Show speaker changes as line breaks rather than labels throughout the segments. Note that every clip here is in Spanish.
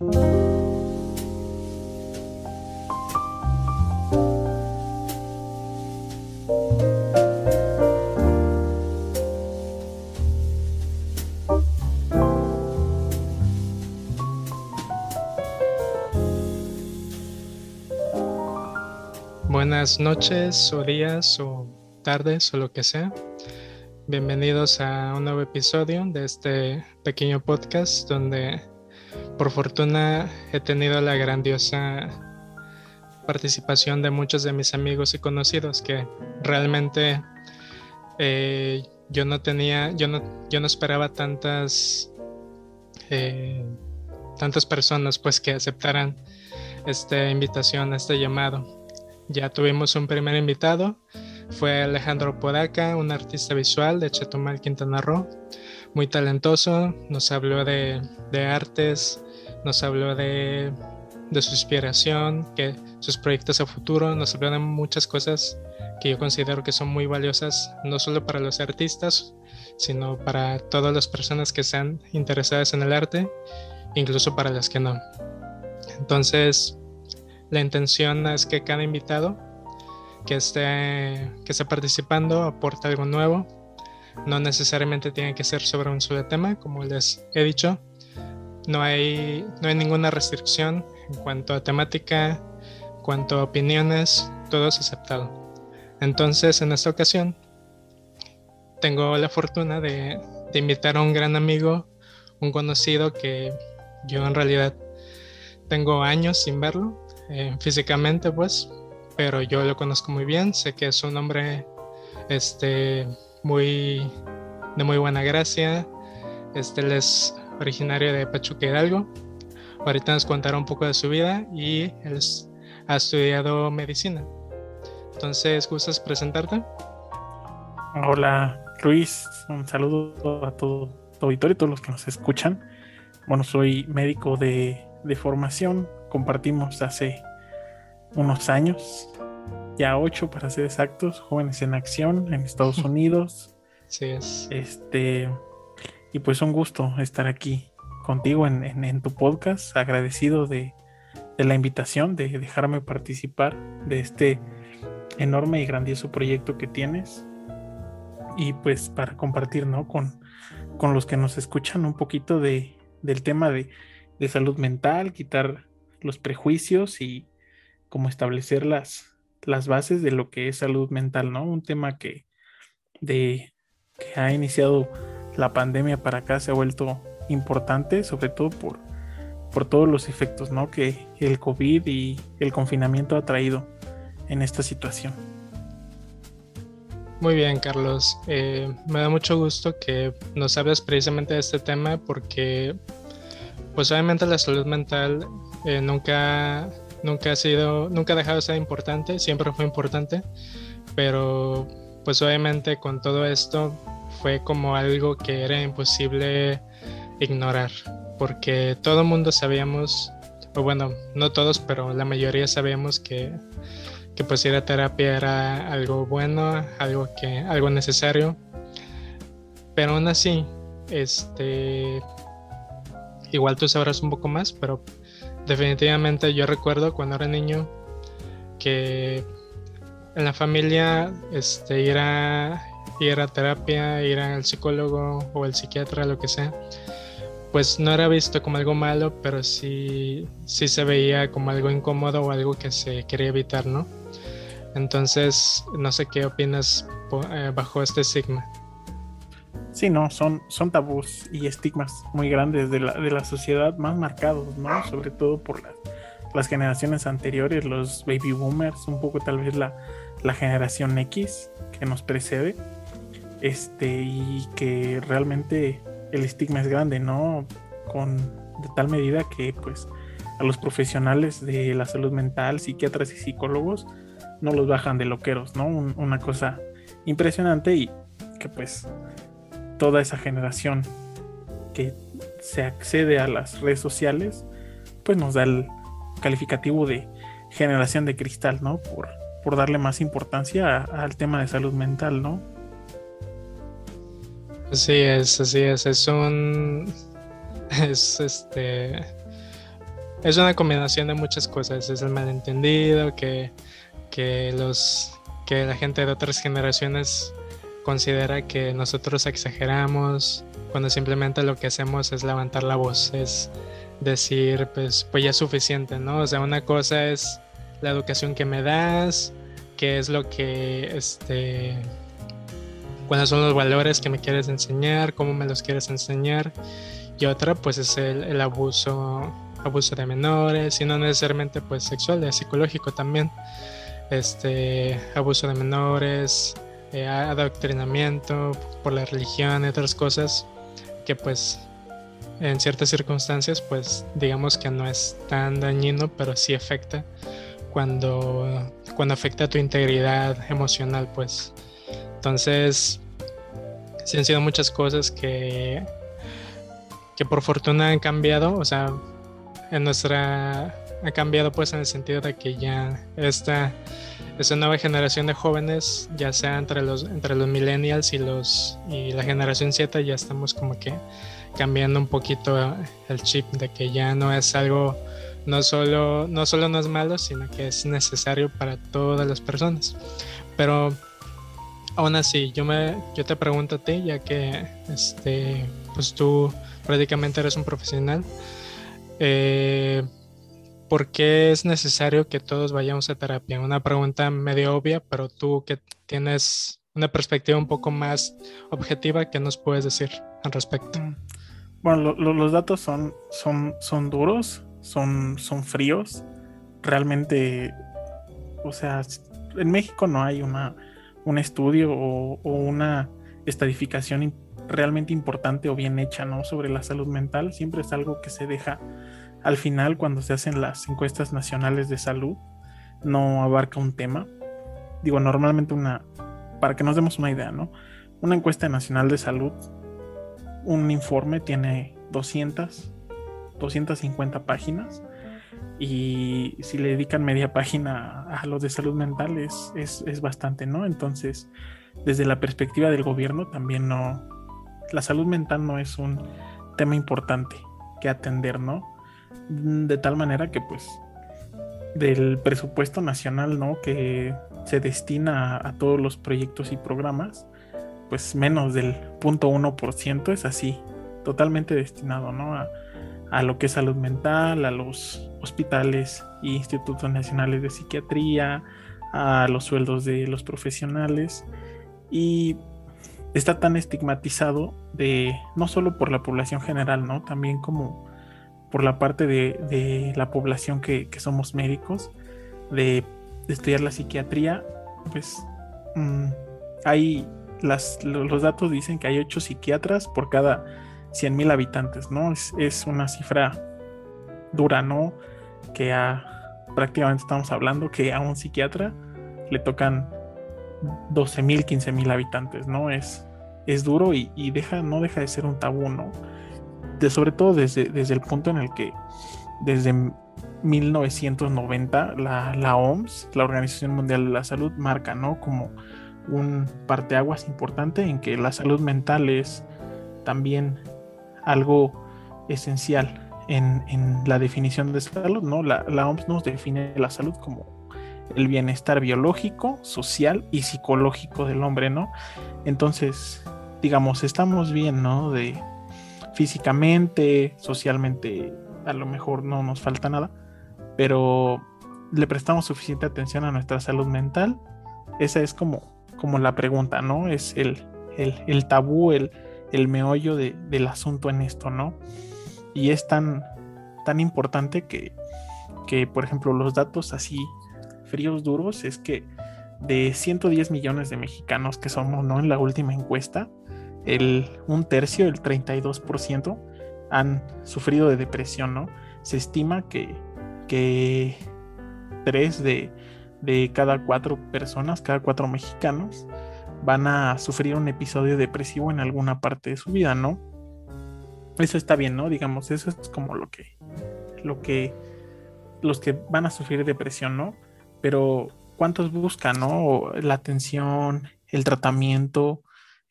Buenas noches o días o tardes o lo que sea. Bienvenidos a un nuevo episodio de este pequeño podcast donde por fortuna he tenido la grandiosa participación de muchos de mis amigos y conocidos que realmente eh, yo no tenía, yo no, yo no esperaba tantas, eh, tantas personas pues que aceptaran esta invitación, este llamado. Ya tuvimos un primer invitado fue Alejandro Podaca, un artista visual de Chetumal, Quintana Roo, muy talentoso, nos habló de, artes, nos habló de, su inspiración, que sus proyectos a futuro, nos habló de muchas cosas que yo considero que son muy valiosas, no solo para los artistas, sino para todas las personas que sean interesadas en el arte, incluso para las que no. Entonces, la intención es que cada invitado que esté, que esté participando aporte algo nuevo. No necesariamente tiene que ser sobre un solo tema, como les he dicho. No hay, no hay ninguna restricción en cuanto a temática, en cuanto a opiniones, todo es aceptado. Entonces, en esta ocasión, tengo la fortuna de, de invitar a un gran amigo, un conocido que yo en realidad tengo años sin verlo, eh, físicamente pues, pero yo lo conozco muy bien, sé que es un hombre este, muy, de muy buena gracia, este, él es originario de Pachuca Hidalgo, ahorita nos contará un poco de su vida y él ha estudiado medicina. Entonces, ¿gustas presentarte?
Hola Luis, un saludo a todo tu auditorio y todos los que nos escuchan. Bueno, soy médico de, de formación, compartimos hace unos años, ya ocho para ser exactos, jóvenes en acción en Estados Unidos.
Sí es.
Este, y pues un gusto estar aquí contigo en, tu podcast, agradecido de, la invitación, de dejarme participar de este enorme y grandioso proyecto que tienes. Y pues para compartir, ¿no? Con, con los que nos escuchan un poquito de, del tema de, de salud mental, quitar los prejuicios y, como establecer las, las bases de lo que es salud mental, ¿no? Un tema que, de, que ha iniciado la pandemia para acá se ha vuelto importante, sobre todo por, por todos los efectos, ¿no? Que el COVID y el confinamiento ha traído en esta situación.
Muy bien, Carlos. Eh, me da mucho gusto que nos hables precisamente de este tema porque, pues obviamente la salud mental eh, nunca nunca ha sido, nunca ha dejado de ser importante, siempre fue importante, pero pues obviamente con todo esto fue como algo que era imposible ignorar, porque todo el mundo sabíamos, o bueno, no todos, pero la mayoría sabíamos que, que pues ir a terapia era algo bueno, algo que, algo necesario, pero aún así, este, igual tú sabrás un poco más, pero definitivamente yo recuerdo cuando era niño que en la familia este, ir, a, terapia, ir al psicólogo o el psiquiatra, lo que sea, pues no era visto como algo malo, pero sí, sí se veía como algo incómodo o algo que se quería evitar, ¿no? Entonces, no sé qué opinas eh, bajo este estigma.
Sí, no, son, son tabús y estigmas muy grandes de la, de la sociedad, más marcados, ¿no? Sobre todo por las generaciones anteriores, los baby boomers, un poco tal vez la, la generación X que nos precede, este, y que realmente el estigma es grande, ¿no? Con de tal medida que pues a los profesionales de la salud mental, psiquiatras y psicólogos, no los bajan de loqueros, ¿no? una cosa impresionante y que pues toda esa generación que se accede a las redes sociales, pues nos da el calificativo de generación de cristal, ¿no? Por, por darle más importancia al tema de salud mental, ¿no?
Así es, así es, es un... es este... es una combinación de muchas cosas. Es el malentendido, que, que, los, que la gente de otras generaciones considera que nosotros exageramos cuando simplemente lo que hacemos es levantar la voz, es decir, pues, pues ya es suficiente, ¿no? O sea, una cosa es la educación que me das, qué es lo que, este, cuáles son los valores que me quieres enseñar, cómo me los quieres enseñar, y otra, pues, es el, abuso, abuso de menores, y no necesariamente, pues, sexual, es psicológico también, este, abuso de menores, eh, adoctrinamiento por la religión y otras cosas que, pues, en ciertas circunstancias, pues digamos que no es tan dañino, pero sí afecta cuando, cuando afecta tu integridad emocional, pues. Entonces, sí han sido muchas cosas que, que por fortuna han cambiado, o sea, en nuestra ha cambiado pues en el sentido de que ya esta, esta nueva generación de jóvenes, ya sea entre los, entre los millennials y los y la generación Z, ya estamos como que cambiando un poquito el chip de que ya no es algo, no solo, no solo no es malo, sino que es necesario para todas las personas. Pero aún así, yo, me, yo te pregunto a ti, ya que este, pues tú prácticamente eres un profesional, eh, ¿por qué es necesario que todos vayamos a terapia? Una pregunta medio obvia, pero tú que tienes una perspectiva un poco más objetiva, ¿qué nos puedes decir al respecto? Mm.
Bueno, los datos son, son, son duros, son, son fríos. Realmente, o sea, en México no hay una, un estudio o, una estadificación realmente importante o bien hecha ¿no? sobre la salud mental. Siempre es algo que se deja al final cuando se hacen las encuestas nacionales de salud. No abarca un tema. Digo, normalmente una, para que nos demos una idea, ¿no? Una encuesta nacional de salud un informe tiene 200, 250 páginas y si le dedican media página a lo de salud mental es, es, bastante, ¿no? Entonces, desde la perspectiva del gobierno también no, la salud mental no es un tema importante que atender, ¿no? De tal manera que pues del presupuesto nacional, ¿no? Que se destina a todos los proyectos y programas, pues menos del 0.1% es así, totalmente destinado ¿no? a, a, lo que es salud mental, a los hospitales e institutos nacionales de psiquiatría, a los sueldos de los profesionales y está tan estigmatizado de no solo por la población general, ¿no? También como por la parte de, de la población que, que, somos médicos, de, estudiar la psiquiatría, pues mmm, hay los datos dicen que hay 8 psiquiatras por cada 100.000 habitantes, ¿no? Es, una cifra dura, ¿no? Que a, prácticamente estamos hablando que a un psiquiatra le tocan 12.000, 15.000 habitantes, ¿no? Es, es duro y, deja, no deja de ser un tabú, ¿no? Sobre todo desde, desde el punto en el que desde 1990 la, la OMS, la Organización Mundial de la Salud, marca, ¿no? Como un parteaguas importante en que la salud mental es también algo esencial en, la definición de salud, ¿no? La, la, OMS nos define la salud como el bienestar biológico, social y psicológico del hombre, ¿no? Entonces, digamos, estamos bien, ¿no? De físicamente, socialmente, a lo mejor no nos falta nada, pero le prestamos suficiente atención a nuestra salud mental. Esa es como como la pregunta, ¿no? Es el, el, tabú, el, el meollo del asunto en esto, ¿no? Y es tan, tan importante que, que, por ejemplo, los datos así fríos, duros, es que de 110 millones de mexicanos que somos, ¿no? En la última encuesta, el, un tercio, el 32%, han sufrido de depresión, ¿no? Se estima que, que 3 de de cada cuatro personas, cada cuatro mexicanos, van a sufrir un episodio depresivo en alguna parte de su vida, ¿no? Eso está bien, ¿no? Digamos, eso es como lo que, lo que, los que van a sufrir depresión, ¿no? Pero, ¿cuántos buscan, ¿no? La atención, el tratamiento,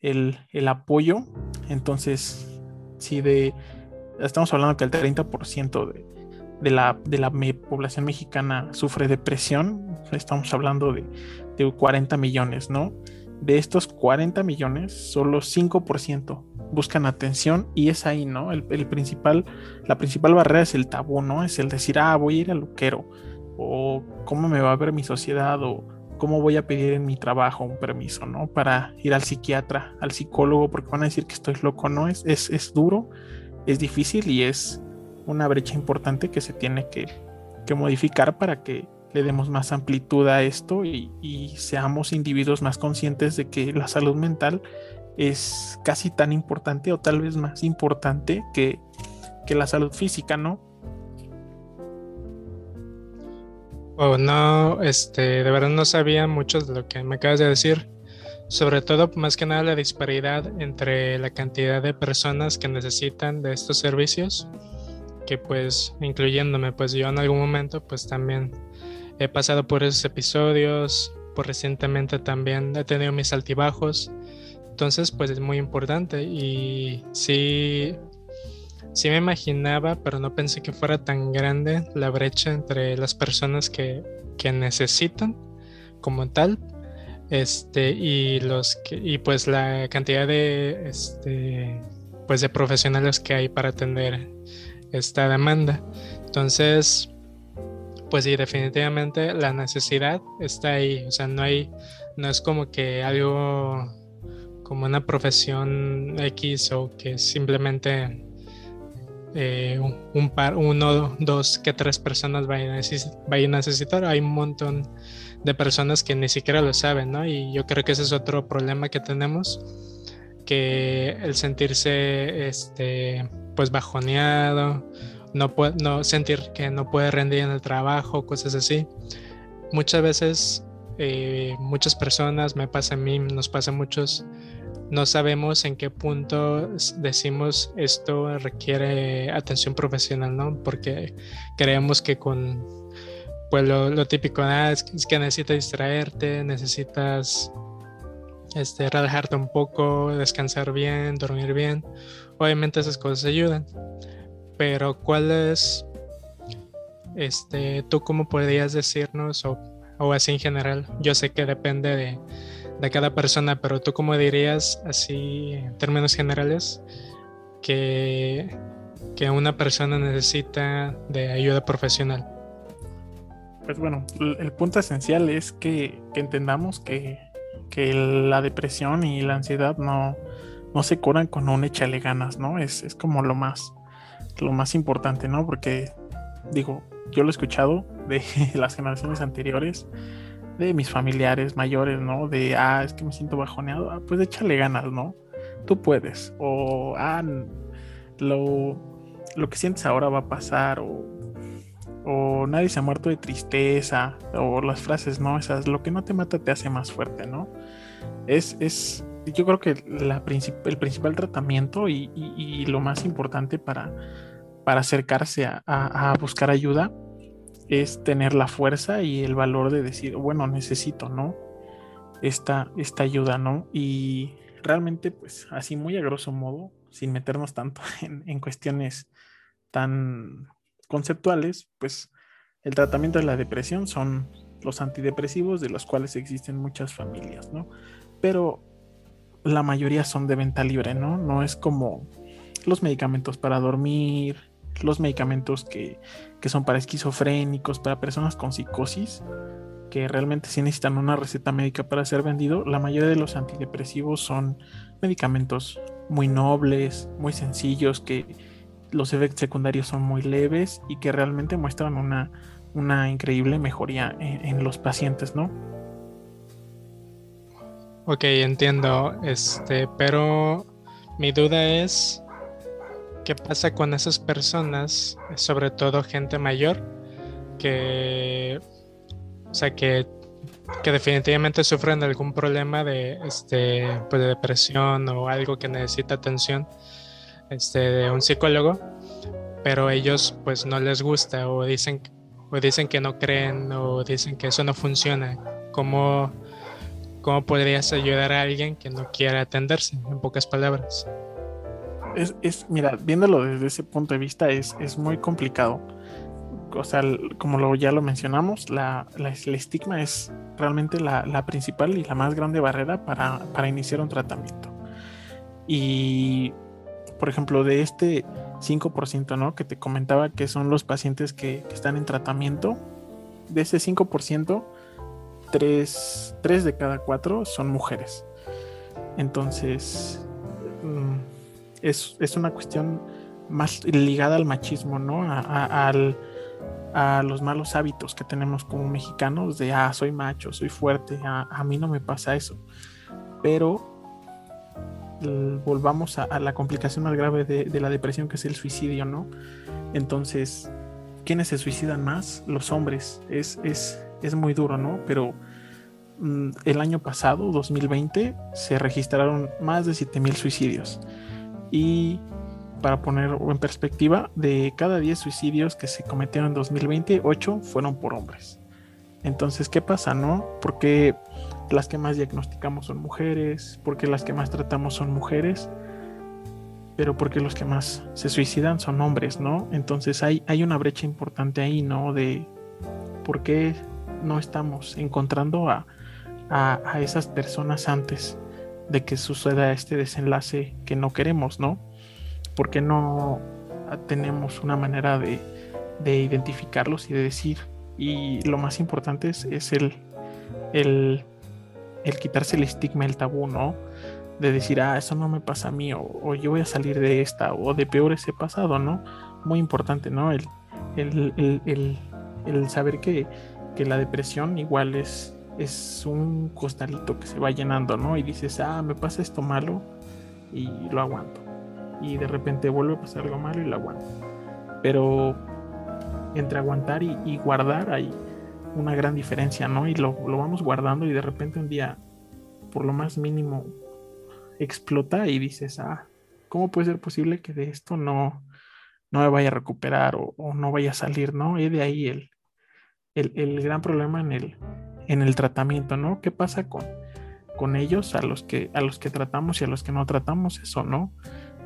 el, el apoyo. Entonces, si de, estamos hablando que el 30% de, de la, de la población mexicana sufre depresión, estamos hablando de, de 40 millones, ¿no? De estos 40 millones, solo 5% buscan atención y es ahí, ¿no? El, principal, la principal barrera es el tabú, ¿no? Es el decir, ah, voy a ir al luquero, o cómo me va a ver mi sociedad, o cómo voy a pedir en mi trabajo un permiso, ¿no? Para ir al psiquiatra, al psicólogo, porque van a decir que estoy loco, ¿no? Es, es, es duro, es difícil y es una brecha importante que se tiene que, que modificar para que le demos más amplitud a esto y, seamos individuos más conscientes de que la salud mental es casi tan importante o tal vez más importante que, la salud física, ¿no?
Oh, no, este, de verdad no sabía mucho de lo que me acabas de decir. Sobre todo, más que nada, la disparidad entre la cantidad de personas que necesitan de estos servicios, que pues, incluyéndome, pues yo en algún momento, pues también he pasado por esos episodios, por recientemente también he tenido mis altibajos, entonces pues es muy importante y sí, sí me imaginaba, pero no pensé que fuera tan grande la brecha entre las personas que, que necesitan como tal este y los que y pues la cantidad de este pues de profesionales que hay para atender esta demanda entonces pues sí, definitivamente la necesidad está ahí. O sea, no hay, no es como que algo como una profesión X o que simplemente un par, uno, dos, que tres personas vayan a, vayan a necesitar. Hay un montón de personas que ni siquiera lo saben, ¿no? Y yo creo que ese es otro problema que tenemos, que el sentirse, este, pues bajoneado no, no sentir que no puede rendir en el trabajo, cosas así. Muchas veces, eh, muchas personas, me pasa a mí, nos pasa a muchos, no sabemos en qué punto decimos esto requiere atención profesional, ¿no? Porque creemos que con pues lo, típico ah, es, que necesitas distraerte, necesitas este, relajarte un poco, descansar bien, dormir bien. Obviamente esas cosas ayudan pero ¿cuál es, este, tú cómo podrías decirnos o, o así en general? Yo sé que depende de, de, cada persona, pero tú cómo dirías así en términos generales que, que una persona necesita de ayuda profesional?
Pues bueno, el punto esencial es que, entendamos que, que, la depresión y la ansiedad no, no se curan con un échale ganas, ¿no? Es, es como lo más, lo más importante, ¿no? Porque, digo, yo lo he escuchado de las generaciones anteriores, de mis familiares mayores, ¿no? De, ah, es que me siento bajoneado, ah, pues échale ganas, ¿no? Tú puedes. O, ah, lo, lo que sientes ahora va a pasar, o, o nadie se ha muerto de tristeza, o las frases, ¿no? Esas, lo que no te mata te hace más fuerte, ¿no? Es, es, yo creo que la el principal tratamiento y, lo más importante para, para acercarse a, buscar ayuda es tener la fuerza y el valor de decir, bueno, necesito, ¿no? Esta, esta ayuda, ¿no? Y realmente, pues así muy a grosso modo, sin meternos tanto en, cuestiones tan conceptuales, pues el tratamiento de la depresión son los antidepresivos de los cuales existen muchas familias, ¿no? Pero la mayoría son de venta libre, ¿no? No es como los medicamentos para dormir, los medicamentos que, son para esquizofrénicos, para personas con psicosis, que realmente sí necesitan una receta médica para ser vendido. La mayoría de los antidepresivos son medicamentos muy nobles, muy sencillos, que los efectos secundarios son muy leves y que realmente muestran una, una increíble mejoría en los pacientes, ¿no?
Ok, entiendo. Este, pero mi duda es qué pasa con esas personas, sobre todo gente mayor, que, o sea, que, que definitivamente sufren algún problema de, este, pues de depresión o algo que necesita atención este, de un psicólogo, pero ellos pues no les gusta o dicen, o dicen que no creen o dicen que eso no funciona. ¿Cómo, ¿Cómo podrías ayudar a alguien que no quiera atenderse, en pocas palabras?
Es, mira, viéndolo desde ese punto de vista es, es muy complicado. o sea, como lo, ya lo mencionamos, la, el estigma es realmente la, la, principal y la más grande barrera para, para iniciar un tratamiento. Y, por ejemplo, de este 5%, ¿no? Que te comentaba que son los pacientes que, están en tratamiento, de ese 5%, 3, de cada 4 son mujeres. Entonces, mm, es, es, una cuestión más ligada al machismo, ¿no? A, a, los malos hábitos que tenemos como mexicanos de, ah, soy macho, soy fuerte, a, a mí no me pasa eso. Pero volvamos a, la complicación más grave de, la depresión, que es el suicidio, ¿no? Entonces, ¿quiénes se suicidan más? Los hombres. Es, es, es muy duro, ¿no? Pero mm, el año pasado, 2020, se registraron más de 7.000 suicidios. Y para poner en perspectiva, de cada 10 suicidios que se cometieron en 2020, 8 fueron por hombres. Entonces, ¿qué pasa, no? Porque las que más diagnosticamos son mujeres, porque las que más tratamos son mujeres, pero porque los que más se suicidan son hombres, ¿no? Entonces hay, hay una brecha importante ahí, ¿no? De por qué no estamos encontrando a, a, esas personas antes de que suceda este desenlace que no queremos, ¿no? Porque no tenemos una manera de, de identificarlos y de decir, y lo más importante es, es el, el el quitarse el estigma, el tabú, ¿no? De decir, ah, eso no me pasa a mí, o, yo voy a salir de esta, o de peor ese pasado, ¿no? Muy importante, ¿no? El, el, saber que, la depresión igual es, es un costalito que se va llenando, ¿no? Y dices, ah, me pasa esto malo y lo aguanto. Y de repente vuelve a pasar algo malo y lo aguanto. Pero entre aguantar y, guardar hay, una gran diferencia, ¿no? Y lo, vamos guardando y de repente un día, por lo más mínimo, explota y dices, ah, ¿cómo puede ser posible que de esto no, no me vaya a recuperar o, no vaya a salir, ¿no? Y de ahí el, el, gran problema en el, en el tratamiento, ¿no? ¿Qué pasa con, con ellos, a los, que, a los que tratamos y a los que no tratamos? Eso, ¿no?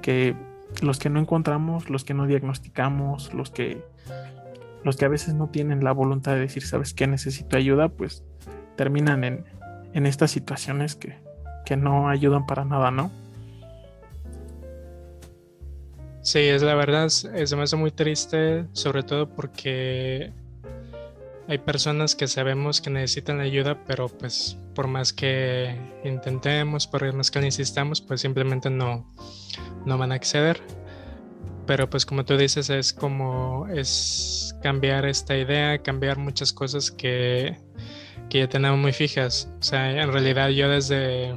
Que los que no encontramos, los que no diagnosticamos, los que los que a veces no tienen la voluntad de decir, sabes que necesito ayuda, pues terminan en, estas situaciones que, no ayudan para nada, ¿no?
Sí, es la verdad, es, me hace muy triste, sobre todo porque hay personas que sabemos que necesitan ayuda, pero pues por más que intentemos, por más que insistamos, pues simplemente no, no van a acceder. Pero pues como tú dices, es como es cambiar esta idea, cambiar muchas cosas que, que ya tenemos muy fijas. O sea, en realidad yo desde,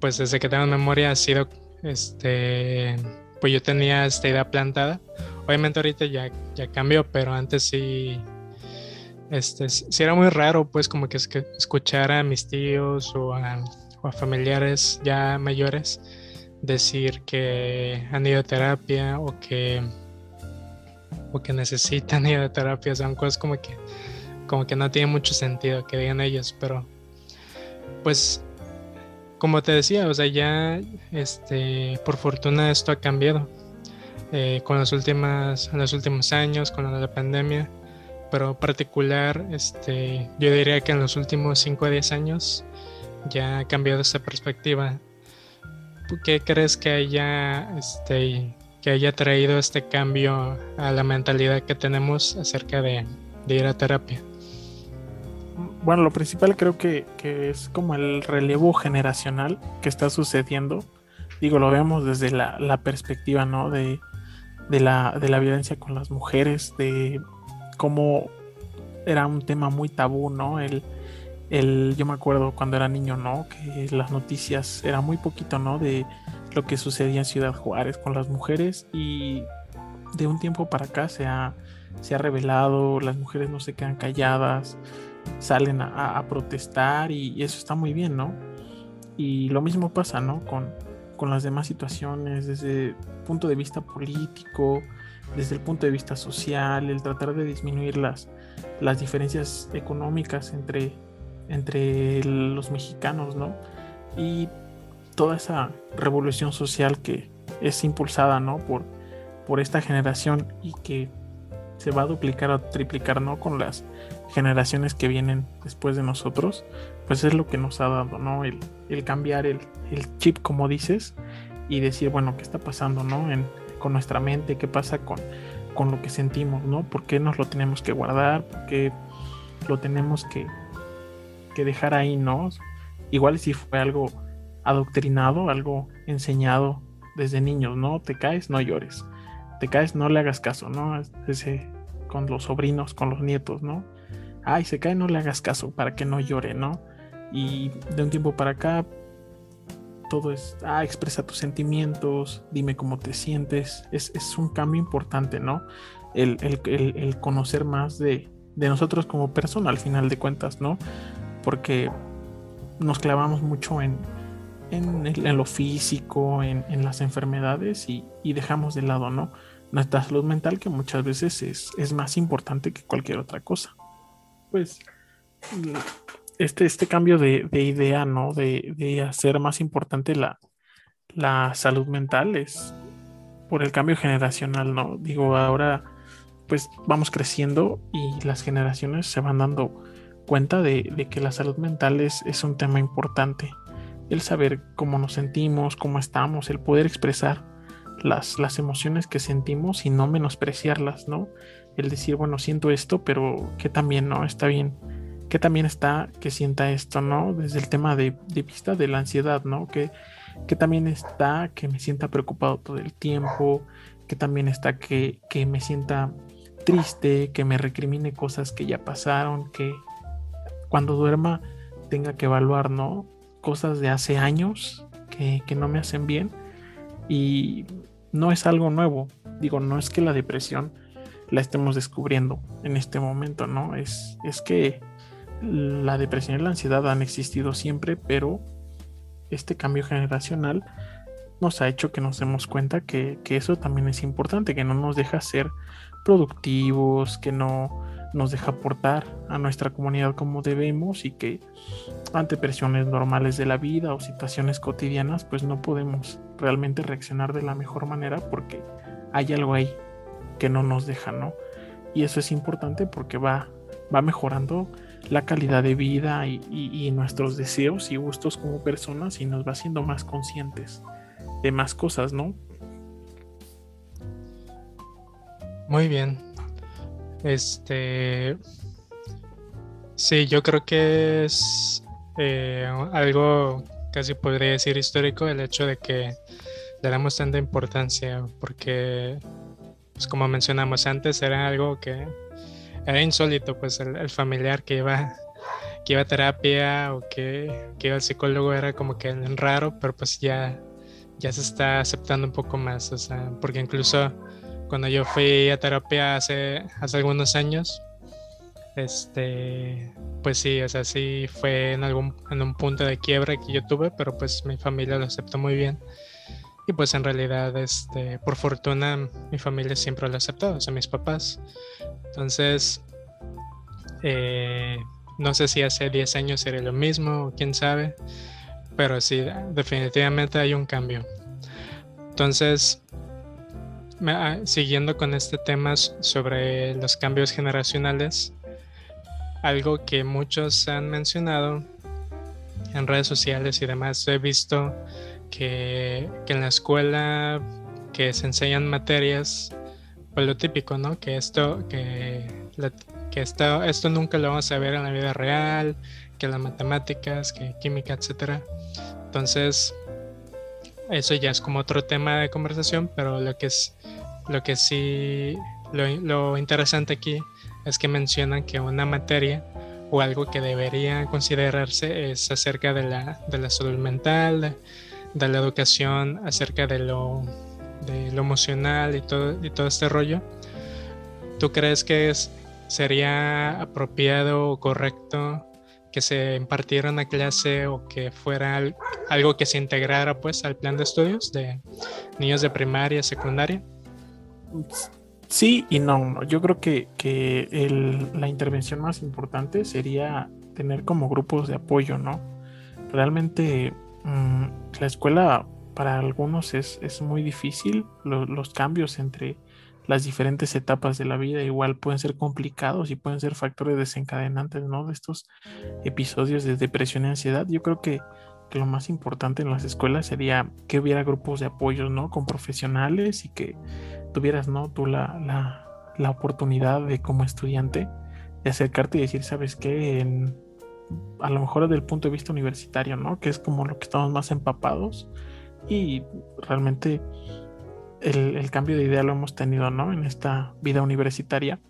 pues desde que tengo memoria ha sido, este, pues yo tenía esta idea plantada. Obviamente ahorita ya, ya cambió, pero antes sí, este, sí era muy raro, pues como que, escuchar a mis tíos o a, o a familiares ya mayores decir que han ido a terapia o que o que necesitan ir a terapia, son cosas como que, como que no tiene mucho sentido que digan ellos, pero pues como te decía, o sea, ya este, por fortuna esto ha cambiado eh, con las últimas, los últimos años, con la pandemia, pero particular, este, yo diría que en los últimos 5 a 10 años ya ha cambiado esa perspectiva. ¿Qué crees que haya este, que haya traído este cambio a la mentalidad que tenemos acerca de, ir a terapia?
Bueno, lo principal creo que, es como el relevo generacional que está sucediendo. Digo, lo vemos desde la, perspectiva, ¿no? De, la, de la violencia con las mujeres, de cómo era un tema muy tabú, ¿no? El, el, yo me acuerdo cuando era niño, ¿no? Que las noticias era muy poquito, ¿no? De lo que sucedía en Ciudad Juárez con las mujeres y de un tiempo para acá se ha, se ha revelado, las mujeres no se quedan calladas, salen a, protestar y, eso está muy bien, ¿no? Y lo mismo pasa, ¿no? Con, con las demás situaciones, desde el punto de vista político, desde el punto de vista social, el tratar de disminuir las, las diferencias económicas entre, entre los mexicanos, ¿no? Y toda esa revolución social que es impulsada ¿no? por, por esta generación y que se va a duplicar o triplicar, ¿no? Con las generaciones que vienen después de nosotros, pues es lo que nos ha dado, ¿no? El, cambiar el, chip, como dices, y decir, bueno, ¿qué está pasando, ¿no? En, con nuestra mente, qué pasa con, con lo que sentimos, ¿no? ¿Por qué nos lo tenemos que guardar? ¿Por qué lo tenemos que, que dejar ahí, ¿no? Igual si fue algo adoctrinado, algo enseñado desde niños, ¿no? Te caes, no llores. Te caes, no le hagas caso, ¿no? Ese, con los sobrinos, con los nietos, ¿no? Ay, se cae, no le hagas caso para que no llore, ¿no? Y de un tiempo para acá, todo es, ah, expresa tus sentimientos, dime cómo te sientes. Es, un cambio importante, ¿no? El, el, conocer más de, de nosotros como persona, al final de cuentas, ¿no? Porque nos clavamos mucho en, en, lo físico, en, las enfermedades y, dejamos de lado, ¿no? Nuestra salud mental que muchas veces es, más importante que cualquier otra cosa. Pues este, este cambio de, idea, ¿no? De, hacer más importante la, la salud mental es por el cambio generacional, ¿no? Digo, ahora pues vamos creciendo y las generaciones se van dando cuenta de, que la salud mental es, es, un tema importante el saber cómo nos sentimos, cómo estamos, el poder expresar las, las emociones que sentimos y no menospreciarlas, ¿no? El decir, bueno, siento esto, pero que también no, está bien, que también está que sienta esto, ¿no? Desde el tema de, vista de la ansiedad, ¿no? Que, que también está que me sienta preocupado todo el tiempo, que también está que, que me sienta triste, que me recrimine cosas que ya pasaron, que cuando duerma tenga que evaluar, ¿no? cosas de hace años que, no me hacen bien y no es algo nuevo. Digo, no es que la depresión la estemos descubriendo en este momento, ¿no? Es, es que la depresión y la ansiedad han existido siempre, pero este cambio generacional nos ha hecho que nos demos cuenta que, que eso también es importante, que no nos deja ser productivos, que no nos deja aportar a nuestra comunidad como debemos y que ante presiones normales de la vida o situaciones cotidianas pues no podemos realmente reaccionar de la mejor manera porque hay algo ahí que no nos deja, ¿no? Y eso es importante porque va, va mejorando la calidad de vida y, nuestros deseos y gustos como personas y nos va haciendo más conscientes de más cosas, ¿no?
Muy bien, este. Sí, yo creo que es eh, algo casi podría decir histórico el hecho de que le damos tanta importancia, porque, pues como mencionamos antes, era algo que era insólito, pues el, familiar que iba, que iba a terapia o que, que, iba al psicólogo era como que raro, pero pues ya, ya se está aceptando un poco más, o sea, porque incluso cuando yo fui a terapia hace, hace algunos años, este, pues sí, o sea, sí fue en algún en un punto de quiebra que yo tuve, pero pues mi familia lo aceptó muy bien. Y pues en realidad, este, por fortuna, mi familia siempre lo ha aceptado, o sea, mis papás. Entonces, eh, no sé si hace 10 años sería lo mismo, quién sabe, pero sí, definitivamente hay un cambio. Entonces, Ah, siguiendo con este tema sobre los cambios generacionales, algo que muchos han mencionado en redes sociales y demás, he visto que, en la escuela que se enseñan materias, pues lo típico, ¿no? Que esto, que, que esto, esto nunca lo vamos a ver en la vida real, que las matemáticas, que química, etcétera. Entonces, eso ya es como otro tema de conversación, pero lo que es lo que sí, lo, interesante aquí es que mencionan que una materia o algo que debería considerarse es acerca de la, de la salud mental, de, la educación, acerca de lo, emocional y todo, y todo este rollo. ¿Tú crees que es, sería apropiado o correcto que se impartiera una clase o que fuera algo que se integrara pues al plan de estudios de niños de primaria, secundaria?
Sí y no. Yo creo que, la intervención más importante sería tener como grupos de apoyo, ¿no? Realmente mm, la escuela para algunos es, muy difícil, los cambios entre las diferentes etapas de la vida igual pueden ser complicados y pueden ser factores desencadenantes, ¿no? De estos episodios de depresión y ansiedad. Yo creo que, lo más importante en las escuelas sería que hubiera grupos de apoyo, ¿no? Con profesionales y que tuvieras, ¿no? Tú la, la, la oportunidad de como estudiante de acercarte y decir, ¿sabes qué? En, a lo mejor desde el punto de vista universitario, ¿no? Que es como lo que estamos más empapados y realmente el, cambio de idea lo hemos tenido, ¿no? En esta vida universitaria.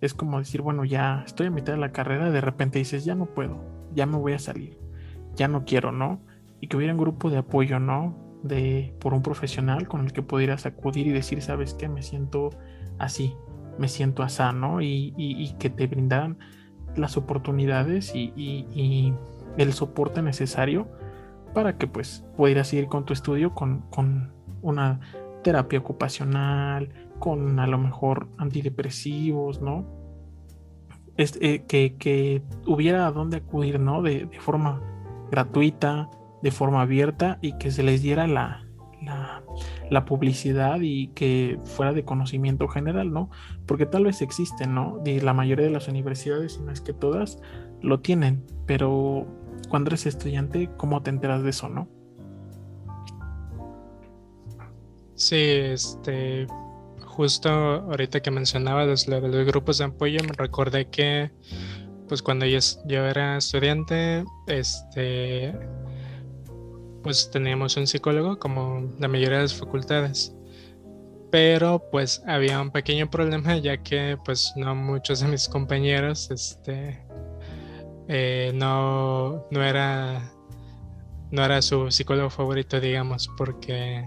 Es como decir, bueno, ya estoy a mitad de la carrera, de repente dices, ya no puedo, ya me voy a salir, ya no quiero, ¿no? Y que hubiera un grupo de apoyo, ¿no? De, por un profesional con el que pudieras acudir y decir, ¿sabes qué? Me siento así, me siento así, ¿no? Y, y, que te brindaran las oportunidades y, el soporte necesario para que pues pudieras seguir con tu estudio con, con una terapia ocupacional, con a lo mejor antidepresivos, ¿no? Eh, que, hubiera a dónde acudir, ¿no? De, forma gratuita, de forma abierta y que se les diera la, la, publicidad y que fuera de conocimiento general, ¿no? Porque tal vez existen, ¿no? De la mayoría de las universidades, si no es que todas, lo tienen, pero cuando eres estudiante, ¿cómo te enteras de eso, no?
Sí, este, justo ahorita que mencionabas lo de los grupos de apoyo, me recordé que, pues cuando yo era estudiante, este, pues teníamos un psicólogo como la mayoría de las facultades. Pero pues había un pequeño problema ya que pues no muchos de mis compañeros, este, eh, no, no era, no era su psicólogo favorito, digamos, porque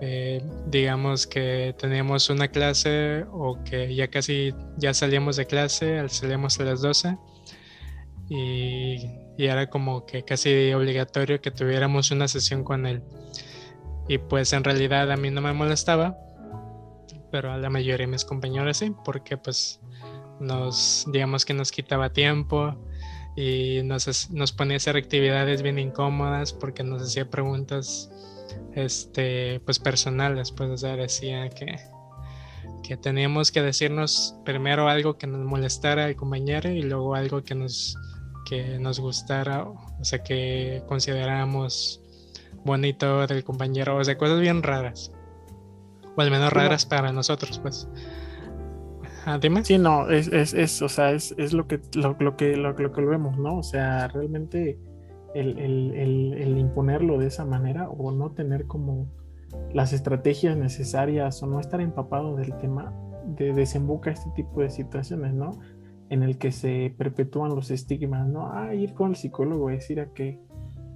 eh, digamos que teníamos una clase o que ya casi ya salíamos de clase, salíamos a las 12 y, era como que casi obligatorio que tuviéramos una sesión con él. Y pues en realidad a mí no me molestaba, pero a la mayoría de mis compañeros sí, porque pues nos, digamos que nos quitaba tiempo y nos, nos ponía a hacer actividades bien incómodas porque nos hacía preguntas este, pues personales, pues, o sea, decía que, que teníamos que decirnos primero algo que nos molestara al compañero y luego algo que nos, que nos gustara, o sea, que consideramos bonito del compañero, o sea, cosas bien raras, o al menos raras para nosotros, pues.
Ah, dime. Sí, no, es, es, es, o sea, es, es lo que lo, lo que lo, lo que lo vemos, ¿no? O sea, realmente el, imponerlo de esa manera o no tener como las estrategias necesarias o no estar empapado del tema, de desemboca este tipo de situaciones, ¿no? En el que se perpetúan los estigmas, ¿no? Ah, ir con el psicólogo, decir a que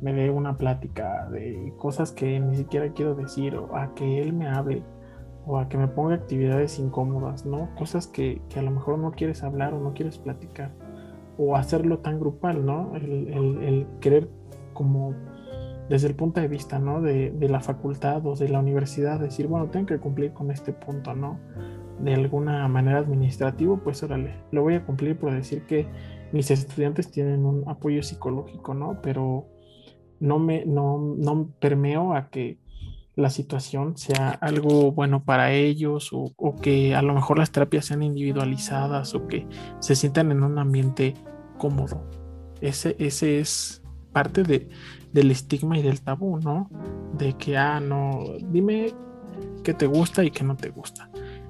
me dé una plática de cosas que ni siquiera quiero decir, o a que él me hable, o a que me ponga actividades incómodas, ¿no? Cosas que, que a lo mejor no quieres hablar o no quieres platicar o hacerlo tan grupal, ¿no? El, querer como desde el punto de vista, ¿no? De, la facultad o de la universidad, decir, bueno, tengo que cumplir con este punto, ¿no? De alguna manera administrativo, pues órale, lo voy a cumplir por decir que mis estudiantes tienen un apoyo psicológico, ¿no? Pero no me, no, no permeo a que la situación sea algo bueno para ellos o, que a lo mejor las terapias sean individualizadas o que se sientan en un ambiente cómodo. Ese, ese es parte de, del estigma y del tabú, ¿no? De que, ah, no, dime qué te gusta y qué no te gusta.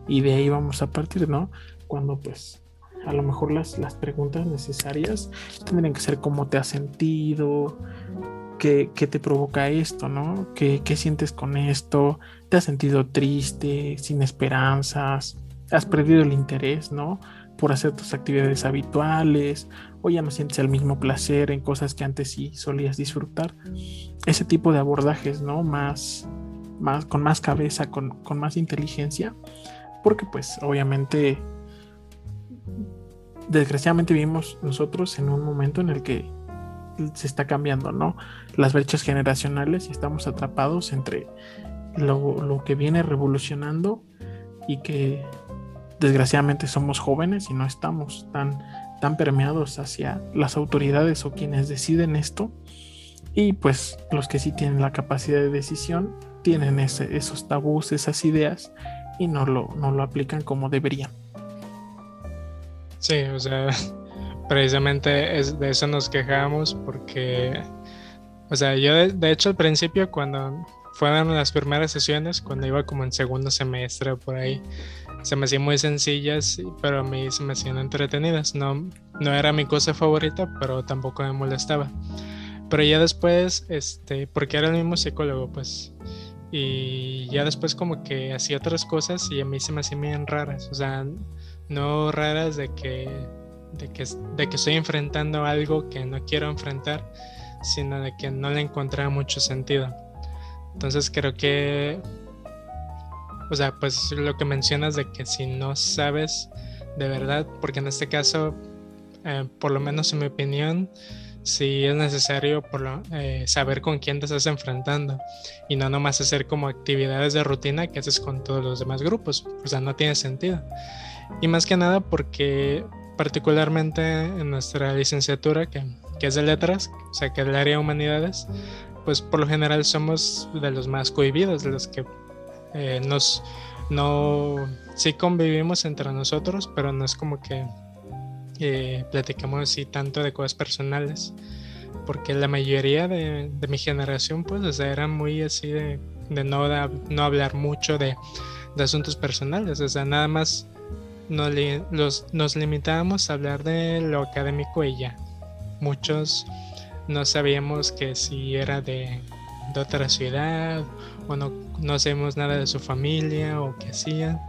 Y de ahí vamos a partir, ¿no? Cuando pues a lo mejor las, las preguntas necesarias tendrían que ser cómo te has sentido, ¿Qué, te provoca esto, no? ¿Qué, sientes con esto? ¿Te has sentido triste, sin esperanzas? ¿Has perdido el interés, no? Por hacer tus actividades habituales, o ya no sientes el mismo placer en cosas que antes sí solías disfrutar. Ese tipo de abordajes, ¿no? Más, más con más cabeza, con, con más inteligencia, porque pues obviamente desgraciadamente vivimos nosotros en un momento en el que se está cambiando, ¿no? Las brechas generacionales y estamos atrapados entre lo, que viene revolucionando y que desgraciadamente somos jóvenes y no estamos tan, tan permeados hacia las autoridades o quienes deciden esto. Y pues los que sí tienen la capacidad de decisión tienen ese, esos tabús, esas ideas y no lo, no lo aplican como deberían.
Sí, o sea, precisamente es, de eso nos quejamos porque, o sea, yo de, hecho al principio cuando fueron las primeras sesiones, cuando iba como en segundo semestre por ahí, se me hacían muy sencillas, pero a mí se me hacían entretenidas. No, no era mi cosa favorita, pero tampoco me molestaba. Pero ya después, este, porque era el mismo psicólogo, pues, y ya después como que hacía otras cosas y a mí se me hacían bien raras, o sea, no raras de que, de que, de que estoy enfrentando algo que no quiero enfrentar, sino de que no le encontraba mucho sentido. Entonces creo que, o sea, pues lo que mencionas de que si no sabes de verdad, porque en este caso, eh, por lo menos en mi opinión, sí es necesario por lo, eh, saber con quién te estás enfrentando y no nomás hacer como actividades de rutina que haces con todos los demás grupos. O sea, no tiene sentido. Y más que nada porque particularmente en nuestra licenciatura, que, que es de letras, o sea, que es el área de humanidades, pues por lo general somos de los más cohibidos, de los que eh, nos, no, sí convivimos entre nosotros, pero no es como que eh, platicamos así tanto de cosas personales, porque la mayoría de, mi generación pues era muy así de, no, no hablar mucho de, asuntos personales, o sea, nada más nos, nos limitábamos a hablar de lo académico y ya. Muchos no sabíamos que si era de, otra ciudad o no, no sabemos nada de su familia o qué hacían.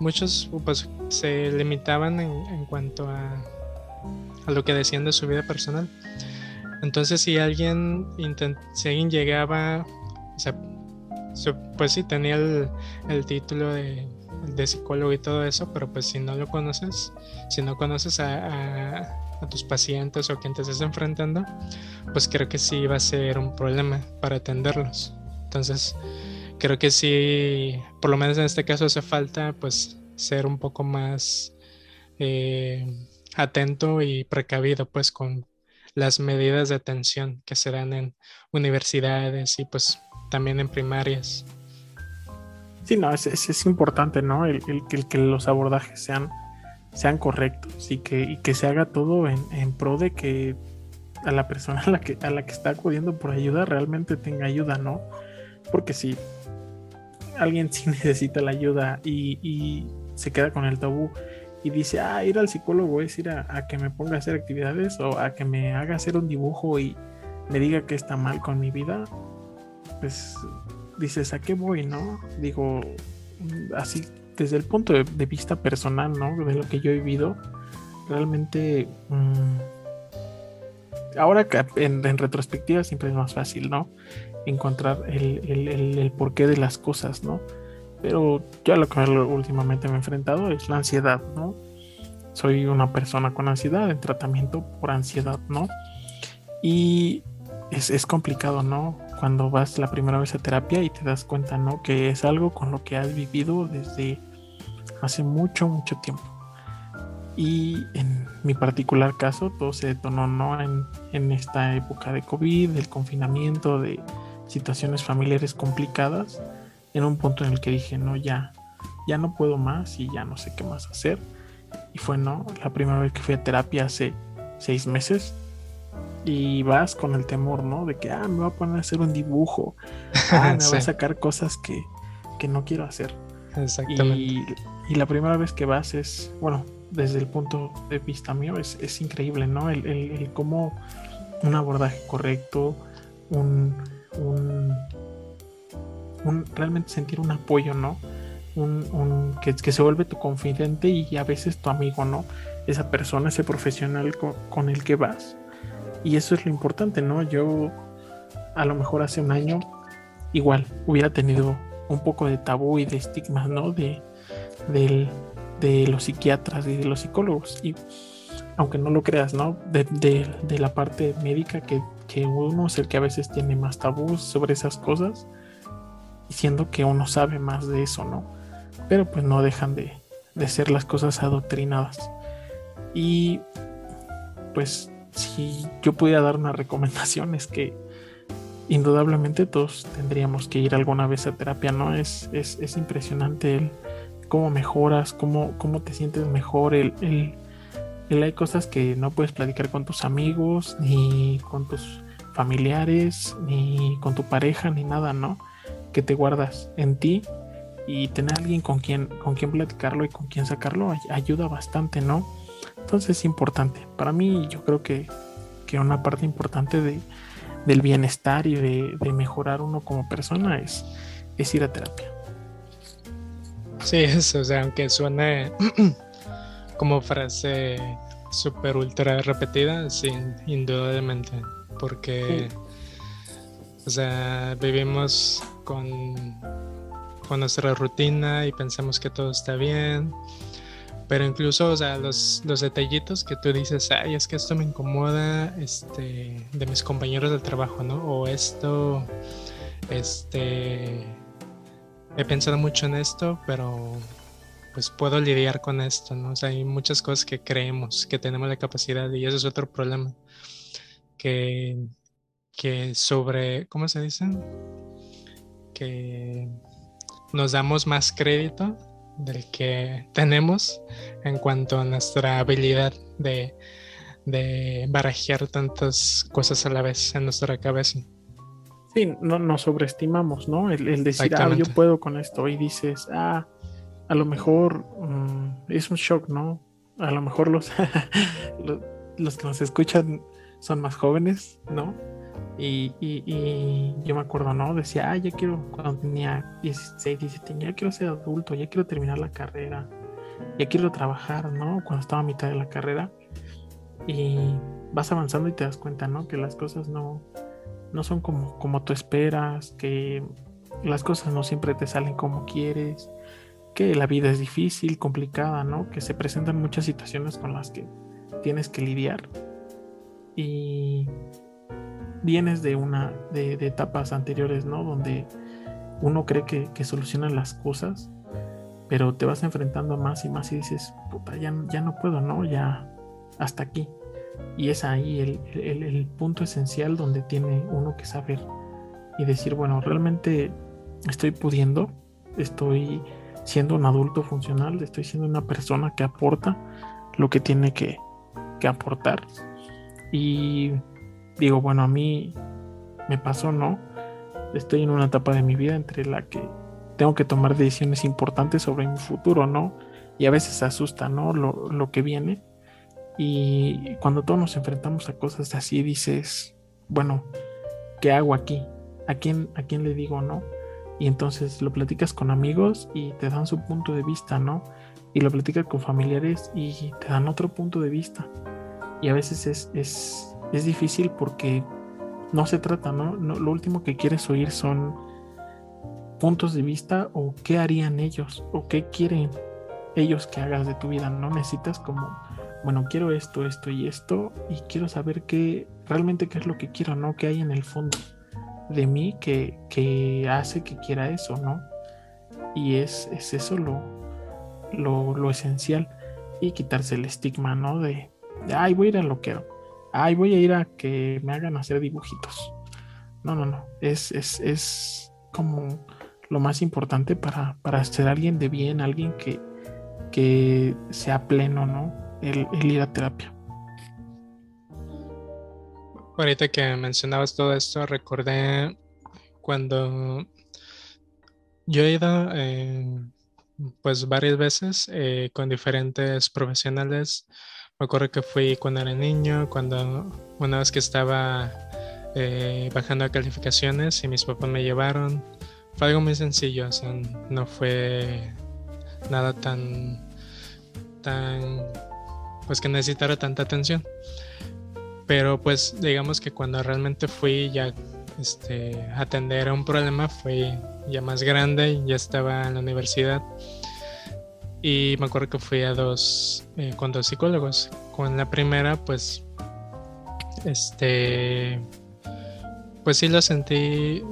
Muchos pues se limitaban en cuanto a a lo que decían de su vida personal. Entonces, si alguien, si alguien llegaba, o sea, pues sí, tenía el, título de, psicólogo y todo eso, pero pues si no lo conoces, si no conoces a, tus pacientes o a quien te estés enfrentando, pues creo que sí va a ser un problema para atenderlos. Entonces, creo que sí, por lo menos en este caso hace falta pues ser un poco más... Eh, atento y precavido pues con las medidas de atención que se dan en universidades y pues también en primarias.
Sí, no, es, es, importante, ¿no? El, que los abordajes sean, sean correctos y que, y que se haga todo en, en, pro de que a la persona a la, que, a la que está acudiendo por ayuda realmente tenga ayuda, ¿no? Porque si alguien sí necesita la ayuda y, y se queda con el tabú y dice, ah, ir al psicólogo es ir a, que me ponga a hacer actividades o a que me haga hacer un dibujo y me diga que está mal con mi vida, pues dices, ¿a qué voy, no? Digo, así desde el punto de, vista personal, ¿no? De lo que yo he vivido, realmente... Mm, ahora que en, retrospectiva siempre es más fácil, ¿no? Encontrar el, el, el porqué de las cosas, ¿no? Pero yo lo que últimamente me he enfrentado es la ansiedad, ¿no? Soy una persona con ansiedad, en tratamiento por ansiedad, ¿no? Y es, complicado, ¿no? Cuando vas la primera vez a terapia y te das cuenta, ¿no? Que es algo con lo que has vivido desde hace mucho, mucho tiempo. Y en mi particular caso, todo se detonó, ¿no? En, en esta época de COVID, del confinamiento, de situaciones familiares complicadas en un punto en el que dije, no, ya, ya no puedo más y ya no sé qué más hacer. Y fue, no, la primera vez que fui a terapia hace seis meses. Y vas con el temor, ¿no? De que, ah, me va a poner a hacer un dibujo. Ah, me va a sacar cosas que, que no quiero hacer. Exactamente. Y, y, la primera vez que vas es, bueno, desde el punto de vista mío, es, es increíble, ¿no? El, el, el, cómo un abordaje correcto, un, un realmente sentir un apoyo, ¿no? Un, que, que, se vuelve tu confidente y a veces tu amigo, ¿no? Esa persona, ese profesional con, el que vas. Y eso es lo importante, ¿no? Yo a lo mejor hace un año igual hubiera tenido un poco de tabú y de estigmas, ¿no? De, de, los psiquiatras y de los psicólogos. Y aunque no lo creas, ¿no? De, de la parte médica que, que, uno es el que a veces tiene más tabús sobre esas cosas diciendo que uno sabe más de eso, ¿no? Pero pues no dejan de, ser las cosas adoctrinadas. Y pues si yo pudiera dar una recomendación es que indudablemente todos tendríamos que ir alguna vez a terapia, ¿no? Es, es, impresionante el cómo mejoras, cómo, cómo te sientes mejor. El, el, hay cosas que no puedes platicar con tus amigos, ni con tus familiares, ni con tu pareja, ni nada, ¿no? Que te guardas en ti y tener alguien con quien, con quien platicarlo y con quien sacarlo ayuda bastante, ¿no? Entonces es importante. Para mí yo creo que, que una parte importante de, del bienestar y de, de, mejorar uno como persona es, es ir a terapia.
Sí, eso, o sea, aunque suene como frase súper ultra repetida, sí, indudablemente, porque, o sea, vivimos con, nuestra rutina y pensamos que todo está bien, pero incluso, o sea, los, los detallitos que tú dices, ay, es que esto me incomoda este, de mis compañeros del trabajo, ¿no? O esto, este he pensado mucho en esto, pero pues puedo lidiar con esto, ¿no? O sea, hay muchas cosas que creemos que tenemos la capacidad y eso es otro problema. Que, que sobre, ¿cómo se dice? Que nos damos más crédito del que tenemos en cuanto a nuestra habilidad de, de barajear tantas cosas a la vez en nuestra cabeza.
Sí, no nos sobreestimamos, ¿no? El, decir, ah, yo puedo con esto y dices, ah, a lo mejor mm, es un shock, ¿no? A lo mejor los, los, que nos escuchan son más jóvenes, ¿no? Y, y, yo me acuerdo, ¿no? Decía, ah, ya quiero, cuando tenía 16, 17, ya quiero ser adulto, ya quiero terminar la carrera, ya quiero trabajar, ¿no? Cuando estaba a mitad de la carrera. Y vas avanzando y te das cuenta, ¿no? Que las cosas no, no son como, como tú esperas, que las cosas no siempre te salen como quieres, que la vida es difícil, complicada, ¿no? Que se presentan muchas situaciones con las que tienes que lidiar. Y vienes de una de, etapas anteriores, ¿no? Donde uno cree que, que solucionan las cosas, pero te vas enfrentando más y más y dices, puta, ya, ya no puedo, ¿no? Ya hasta aquí. Y es ahí el, punto esencial donde tiene uno que saber y decir, bueno, realmente estoy pudiendo, estoy siendo un adulto funcional, estoy siendo una persona que aporta lo que tiene que, que aportar. Y digo, bueno, a mí me pasó, ¿no? Estoy en una etapa de mi vida entre la que tengo que tomar decisiones importantes sobre mi futuro, ¿no? Y a veces asusta, ¿no? Lo, lo que viene y cuando todos nos enfrentamos a cosas así, dices, bueno, ¿qué hago aquí? ¿A quién, a quién le digo no? Y entonces lo platicas con amigos y te dan su punto de vista, ¿no? Y lo platicas con familiares y te dan otro punto de vista. Y a veces es, es, es difícil porque no se trata, ¿no? ¿no? Lo último que quieres oír son puntos de vista o qué harían ellos o qué quieren ellos que hagas de tu vida. No necesitas como bueno, quiero esto, esto y esto, y quiero saber qué, realmente qué es lo que quiero, ¿no? ¿Qué hay en el fondo de mí que, que hace que quiera eso, ¿no? Y es, es eso lo, lo, lo, esencial. Y quitarse el estigma, ¿no? De, ay, voy a ir a lo que ay, voy a ir a que me hagan hacer dibujitos. No, no, no. Es, es, es como lo más importante para, para ser alguien de bien, alguien que, que sea pleno, ¿no? el, ir a terapia.
Ahorita que mencionabas todo esto, recordé cuando yo he ido eh, pues varias veces eh, con diferentes profesionales. Me acuerdo que fui cuando era niño, cuando una vez que estaba eh, bajando a calificaciones y mis papás me llevaron. Fue algo muy sencillo, o sea, no fue nada tan tan pues que necesitara tanta atención. Pero pues digamos que cuando realmente fui ya este, atender a un problema fue ya más grande, ya estaba en la universidad. Y me acuerdo que fui a dos, eh, con dos psicólogos. Con la primera, pues, este, pues sí lo sentí,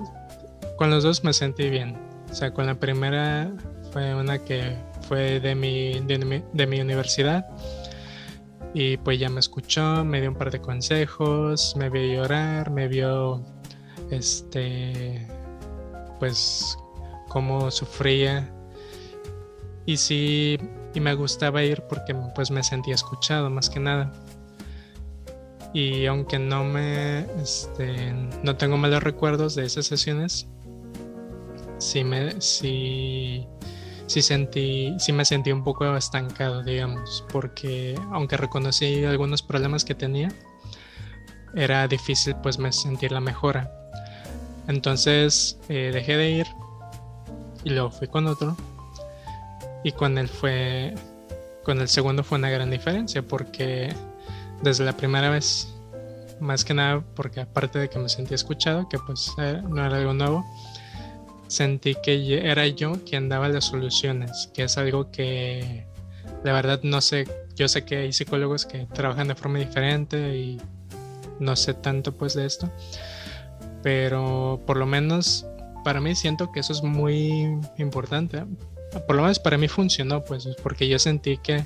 con los dos me sentí bien. O sea, con la primera fue una que fue de mi, de mi universidad y pues ya me escuchó, me dio un par de consejos, me vio llorar, me vio este pues cómo sufría y sí, y me gustaba ir porque pues me sentía escuchado más que nada. Y aunque no me, este, no tengo malos recuerdos de esas sesiones, sí me, sí, sí sentí, sí me sentí un poco estancado, digamos, porque aunque reconocí algunos problemas que tenía, era difícil pues me sentir la mejora. Entonces eh, dejé de ir y luego fui con otro y con él fue, con el segundo fue una gran diferencia porque desde la primera vez, más que nada porque aparte de que me sentí escuchado, que pues eh, no era algo nuevo, sentí que era yo quien daba las soluciones, que es algo que la verdad no sé, yo sé que hay psicólogos que trabajan de forma diferente y no sé tanto pues de esto, pero por lo menos para mí siento que eso es muy importante por lo menos para mí funcionó, pues, porque yo sentí que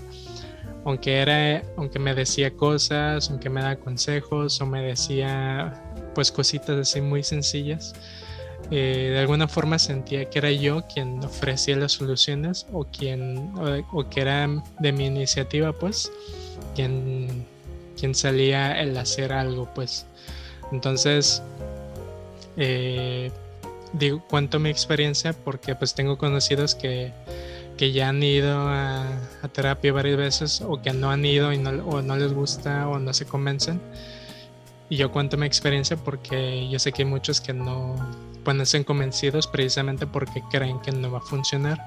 aunque era, aunque me decía cosas, aunque me daba consejos o me decía pues cositas así muy sencillas, eh, de alguna forma sentía que era yo quien ofrecía las soluciones o quien o, que era de mi iniciativa pues quien quien salía el hacer algo pues. Entonces eh, digo, cuento mi experiencia porque pues tengo conocidos que, ya han ido a, terapia varias veces o que no han ido y no, o no les gusta o no se convencen. Y yo cuento mi experiencia porque yo sé que hay muchos que no pueden ser convencidos precisamente porque creen que no va a funcionar.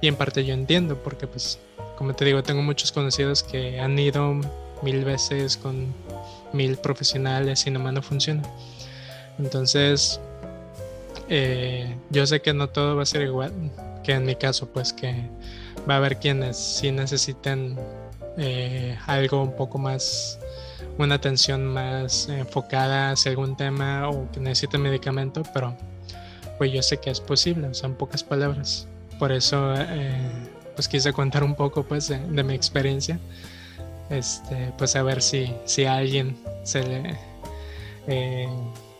Y en parte yo entiendo porque pues, como te digo, tengo muchos conocidos que han ido mil veces con mil profesionales y nomás no funciona. Entonces, eh, yo sé que no todo va a ser igual que en mi caso, pues que va a haber quienes sí necesiten eh, algo un poco más, una atención más enfocada hacia algún tema o que necesiten medicamento, pero pues yo sé que es posible, son pocas palabras. Por eso eh, pues quise contar un poco pues de, mi experiencia, este, pues a ver si, si alguien se le...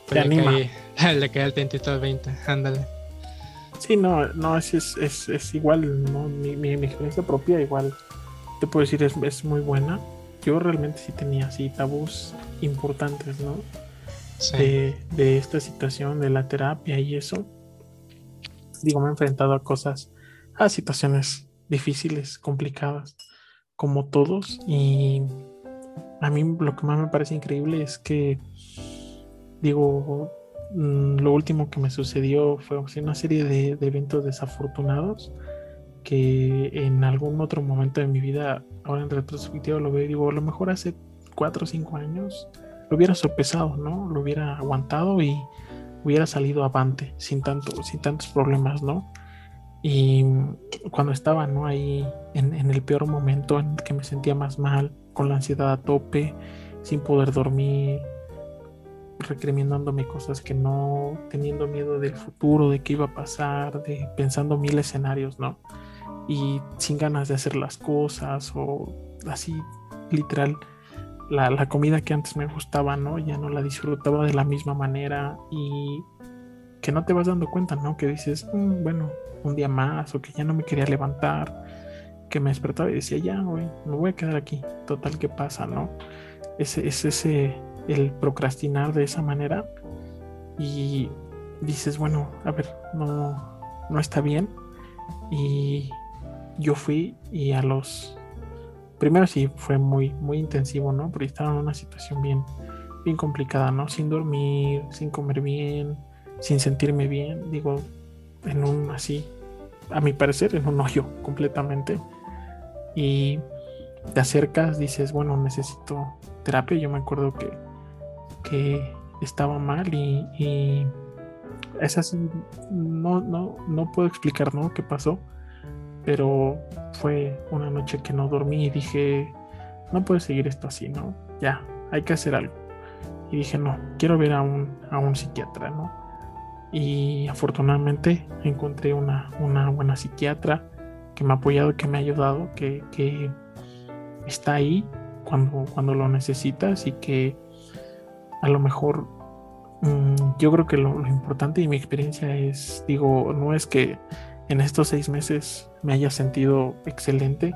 Pues anima.
le queda el tentito 20, ándale.
Sí, no, no, es, es, es, igual, ¿no? Mi, mi, experiencia propia igual, te puedo decir, es, es muy buena. Yo realmente sí tenía así tabús importantes, ¿no? De, de esta situación, de la terapia y eso. Digo, me he enfrentado a cosas, a situaciones difíciles, complicadas, como todos. Y a mí lo que más me parece increíble es que, digo, Mm, lo último que me sucedió fue una serie de, eventos desafortunados que en algún otro momento de mi vida, ahora en retrospectiva lo veo y digo, a lo mejor hace cuatro o cinco años lo hubiera sopesado, ¿no? Lo hubiera aguantado y hubiera salido avante sin, tanto, sin tantos problemas, ¿no? Y cuando estaba, ¿no? Ahí en, el peor momento en que me sentía más mal, con la ansiedad a tope, sin poder dormir, recriminándome cosas que no, teniendo miedo del futuro, de qué iba a pasar, de pensando mil escenarios, ¿no? Y sin ganas de hacer las cosas o así, literal, la, comida que antes me gustaba, ¿no? Ya no la disfrutaba de la misma manera y que no te vas dando cuenta, ¿no? Que dices, mm, bueno, un día más o que ya no me quería levantar, que me despertaba y decía, ya, güey, me voy a quedar aquí, total, ¿qué pasa, no? Ese, es ese el procrastinar de esa manera y dices, bueno, a ver, no, no está bien. Y yo fui y a los... Primero sí fue muy, muy intensivo, ¿no? Porque estaba en una situación bien, bien complicada, ¿no? Sin dormir, sin comer bien, sin sentirme bien. Digo, en un así, a mi parecer, en un hoyo completamente. Y te acercas, dices, bueno, necesito terapia. Yo me acuerdo que que estaba mal y, así, no, no, no puedo explicar ¿no? qué pasó, pero fue una noche que no dormí y dije, no puede seguir esto así, ¿no? Ya, hay que hacer algo. Y dije, no, quiero ver a un, a un psiquiatra, ¿no? Y afortunadamente encontré una, una buena psiquiatra que me ha apoyado, que me ha ayudado, que, que está ahí cuando, cuando lo necesitas y que a lo mejor mm, yo creo que lo, importante y mi experiencia es, digo, no es que en estos seis meses me haya sentido excelente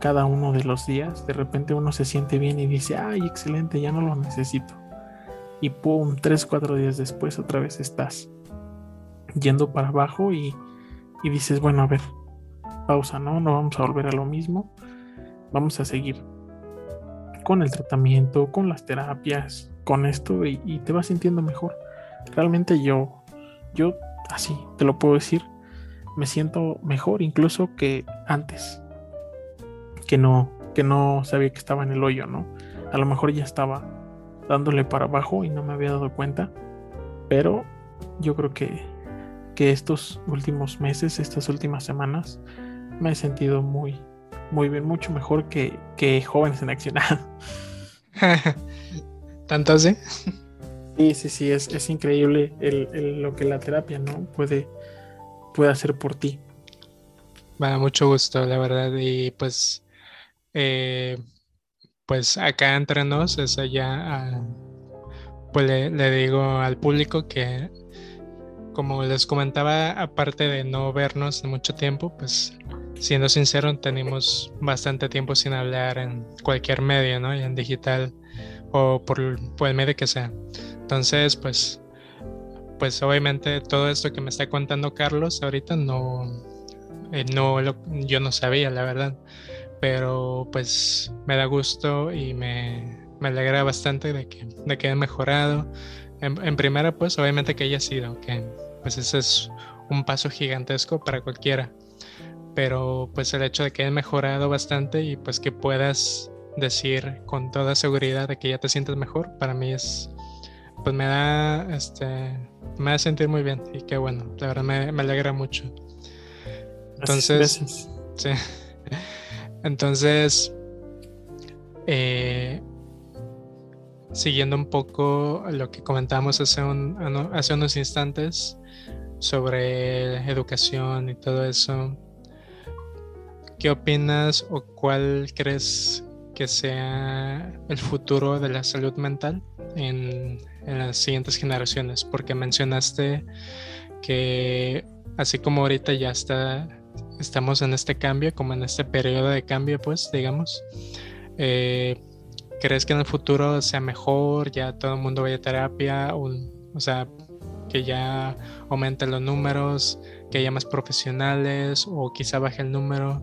cada uno de los días. De repente uno se siente bien y dice, ay, excelente, ya no lo necesito. Y pum, tres, cuatro días después otra vez estás yendo para abajo y, y dices, bueno, a ver, pausa, ¿no? No vamos a volver a lo mismo. Vamos a seguir con el tratamiento, con las terapias, con esto y, te vas sintiendo mejor. Realmente yo, yo así te lo puedo decir, me siento mejor incluso que antes. Que no, que no sabía que estaba en el hoyo, ¿no? A lo mejor ya estaba dándole para abajo y no me había dado cuenta. Pero yo creo que, que estos últimos meses, estas últimas semanas, me he sentido muy, muy bien, mucho mejor que, que jóvenes en acción.
¿Tanto así?
Sí, sí, sí, es, es increíble el, lo que la terapia no puede, puede hacer por ti.
Bueno, mucho gusto, la verdad. Y pues, eh, pues acá entre nos, es allá, pues le, le, digo al público que, como les comentaba, aparte de no vernos en mucho tiempo, pues siendo sincero, tenemos bastante tiempo sin hablar en cualquier medio, ¿no? Y en digital o por, por el medio que sea. Entonces, pues, pues obviamente todo esto que me está contando Carlos ahorita no, eh, no yo no sabía, la verdad. Pero pues me da gusto y me, me alegra bastante de que, de que haya mejorado. En, primera, pues obviamente que haya sido, que pues ese es un paso gigantesco para cualquiera. Pero pues el hecho de que haya mejorado bastante y pues que puedas decir con toda seguridad de que ya te sientes mejor, para mí es, pues me da, este, me da sentir muy bien y qué bueno, la verdad me, me alegra mucho. Entonces, sí. Entonces, eh, siguiendo un poco lo que comentamos hace, un, hace unos instantes sobre educación y todo eso, ¿qué opinas o cuál crees que sea el futuro de la salud mental en, las siguientes generaciones, porque mencionaste que así como ahorita ya está, estamos en este cambio, como en este periodo de cambio, pues, digamos, eh, ¿crees que en el futuro sea mejor, ya todo el mundo vaya a terapia, o, o sea, que ya aumenten los números, que haya más profesionales, o quizá baje el número?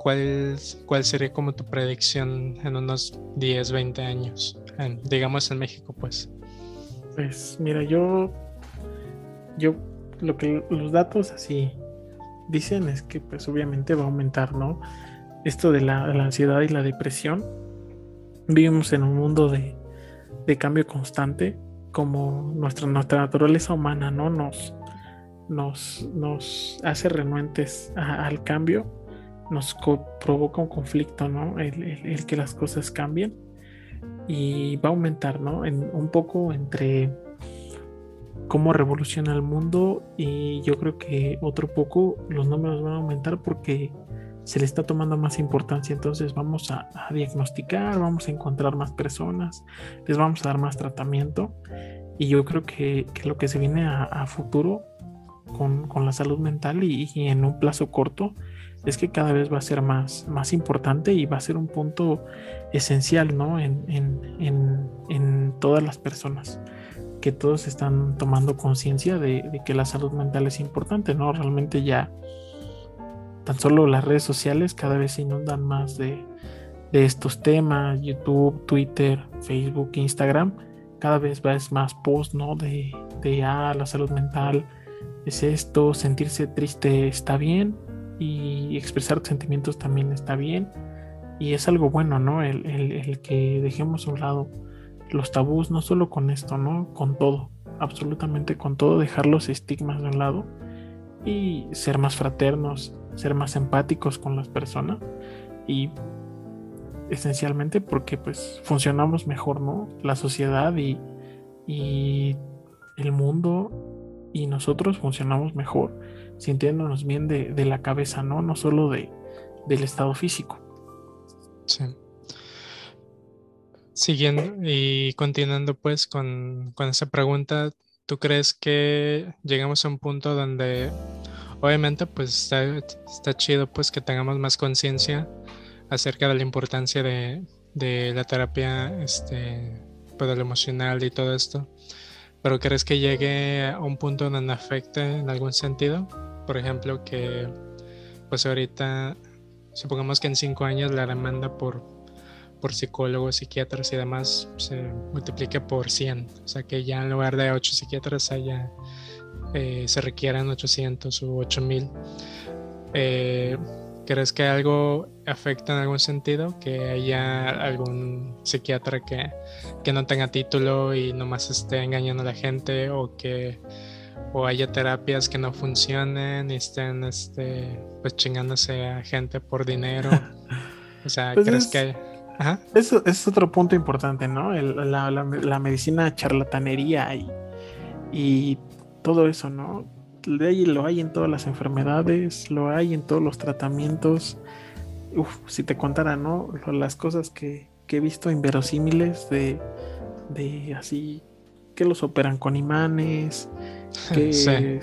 ¿Cuál, cuál sería como tu predicción en unos 10, 20 años? digamos en México, pues.
Pues mira, yo, yo, lo que los datos así dicen es que pues obviamente va a aumentar, ¿no? Esto de la, ansiedad y la depresión. Vivimos en un mundo de, de cambio constante, como nuestra, nuestra naturaleza humana, ¿no? Nos, nos, nos hace renuentes al cambio nos provoca un conflicto, ¿no? El, que las cosas cambien y va a aumentar, ¿no? En, un poco entre cómo revoluciona el mundo y yo creo que otro poco los números van a aumentar porque se le está tomando más importancia, entonces vamos a, diagnosticar, vamos a encontrar más personas, les vamos a dar más tratamiento y yo creo que, lo que se viene a, futuro con, la salud mental y en un plazo corto es que cada vez va a ser más, más importante y va a ser un punto esencial ¿no? en, todas las personas que todos están tomando conciencia de, que la salud mental es importante, ¿no? Realmente ya tan solo las redes sociales cada vez se inundan más de, estos temas, YouTube, Twitter, Facebook, Instagram, cada vez va más post, ¿no? De, de, ah, la salud mental es esto, sentirse triste está bien, y expresar sentimientos también está bien y es algo bueno, ¿no? El, el, que dejemos a un lado los tabús, no solo con esto, ¿no? Con todo, absolutamente con todo, dejar los estigmas de un lado y ser más fraternos, ser más empáticos con las personas y esencialmente porque pues funcionamos mejor, ¿no? La sociedad y, y el mundo y nosotros funcionamos mejor sintiéndonos bien de, la cabeza, ¿no? No solo de, del estado físico.
Sí. Siguiendo y continuando pues con, con esa pregunta, ¿tú crees que llegamos a un punto donde obviamente pues está, está chido pues que tengamos más conciencia acerca de la importancia de, de la terapia este, pues, emocional y todo esto. Pero ¿crees que llegue a un punto donde afecte en algún sentido? Por ejemplo, que pues ahorita, supongamos que en cinco años la demanda por, por psicólogos, psiquiatras y demás se multiplique por 100. O sea, que ya en lugar de 8 psiquiatras haya, eh, se requieran 800 u 8000. Eh, ¿Crees que algo afecta en algún sentido? Que haya algún psiquiatra que, que no tenga título y nomás esté engañando a la gente o que o haya terapias que no funcionen y estén este, pues chingándose a gente por dinero. O sea, pues ¿crees que
Eso es otro punto importante, ¿no? la, la, medicina charlatanería y, y todo eso, ¿no? Lo hay en todas las enfermedades, lo hay en todos los tratamientos. Uf, si te contara, ¿no? Las cosas que, he visto inverosímiles de, de así, que los operan con imanes, que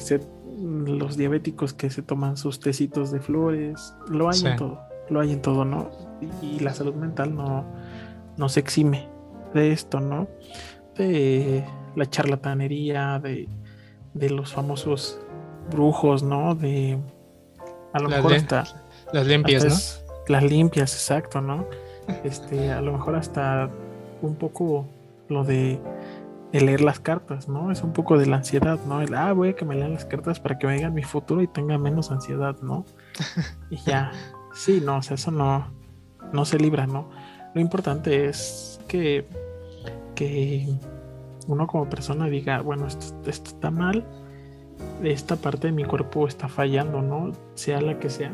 los diabéticos que se toman sus tecitos de flores, lo hay en todo, lo hay en todo, ¿no? Y, la salud mental no, no se exime de esto, ¿no? De la charlatanería, de, de los famosos brujos, ¿no? De. A lo mejor hasta.
Las limpias, ¿no?
las limpias, exacto, ¿no? Este, a lo mejor hasta un poco lo de, leer las cartas, ¿no? Es un poco de la ansiedad, ¿no? El, ah, voy a que me lean las cartas para que me digan mi futuro y tenga menos ansiedad, ¿no? Y ya. Sí, no, o sea, eso no, no se libra, ¿no? Lo importante es que, que uno como persona diga, bueno, esto, esto está mal, esta parte de mi cuerpo está fallando, ¿no? Sea la que sea.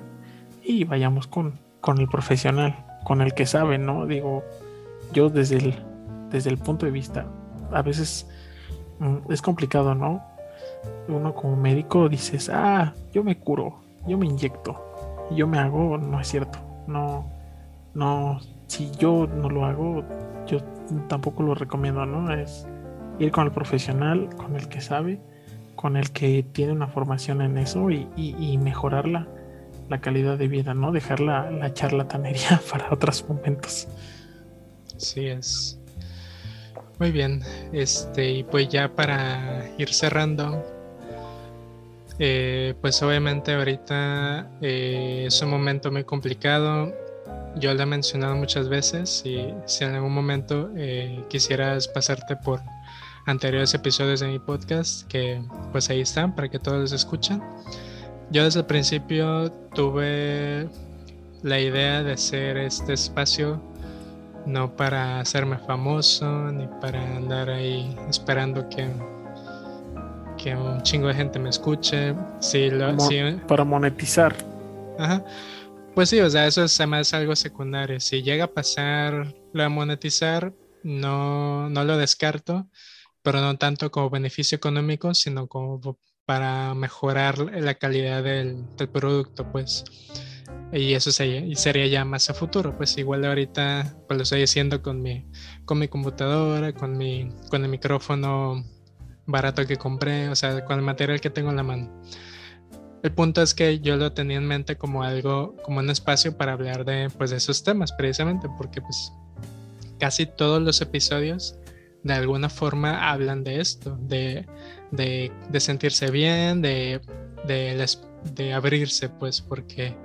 Y vayamos con, con el profesional, con el que sabe, ¿no? Digo, yo desde el, desde el punto de vista, a veces mm, es complicado, ¿no? Uno como médico dices, ah, yo me curo, yo me inyecto, yo me hago, no es cierto, no, no, si yo no lo hago, yo tampoco lo recomiendo, ¿no? Es ir con el profesional, con el que sabe con el que tiene una formación en eso y, y, mejorar la, calidad de vida, ¿no? Dejar la, la charlatanería para otros momentos.
Sí es. Muy bien, este, y pues ya para ir cerrando, eh, pues obviamente ahorita eh, es un momento muy complicado. Yo lo he mencionado muchas veces y si en algún momento eh, quisieras pasarte por anteriores episodios de mi podcast que pues ahí están para que todos los escuchen. Yo desde el principio tuve la idea de hacer este espacio no para hacerme famoso ni para andar ahí esperando que, que un chingo de gente me escuche. Sí, lo,
para monetizar.
Ajá. Pues sí, o sea, eso es además algo secundario. Si llega a pasar lo de monetizar, no, no lo descarto pero no tanto como beneficio económico, sino como para mejorar la calidad del, producto, pues. Y eso sería, sería, ya más a futuro, pues igual ahorita pues lo estoy haciendo con mi, con mi computadora, con mi, con el micrófono barato que compré, o sea, con el material que tengo en la mano. El punto es que yo lo tenía en mente como algo, como un espacio para hablar de, pues, de esos temas, precisamente, porque pues casi todos los episodios de alguna forma hablan de esto, de, sentirse bien, de, de, abrirse, pues, porque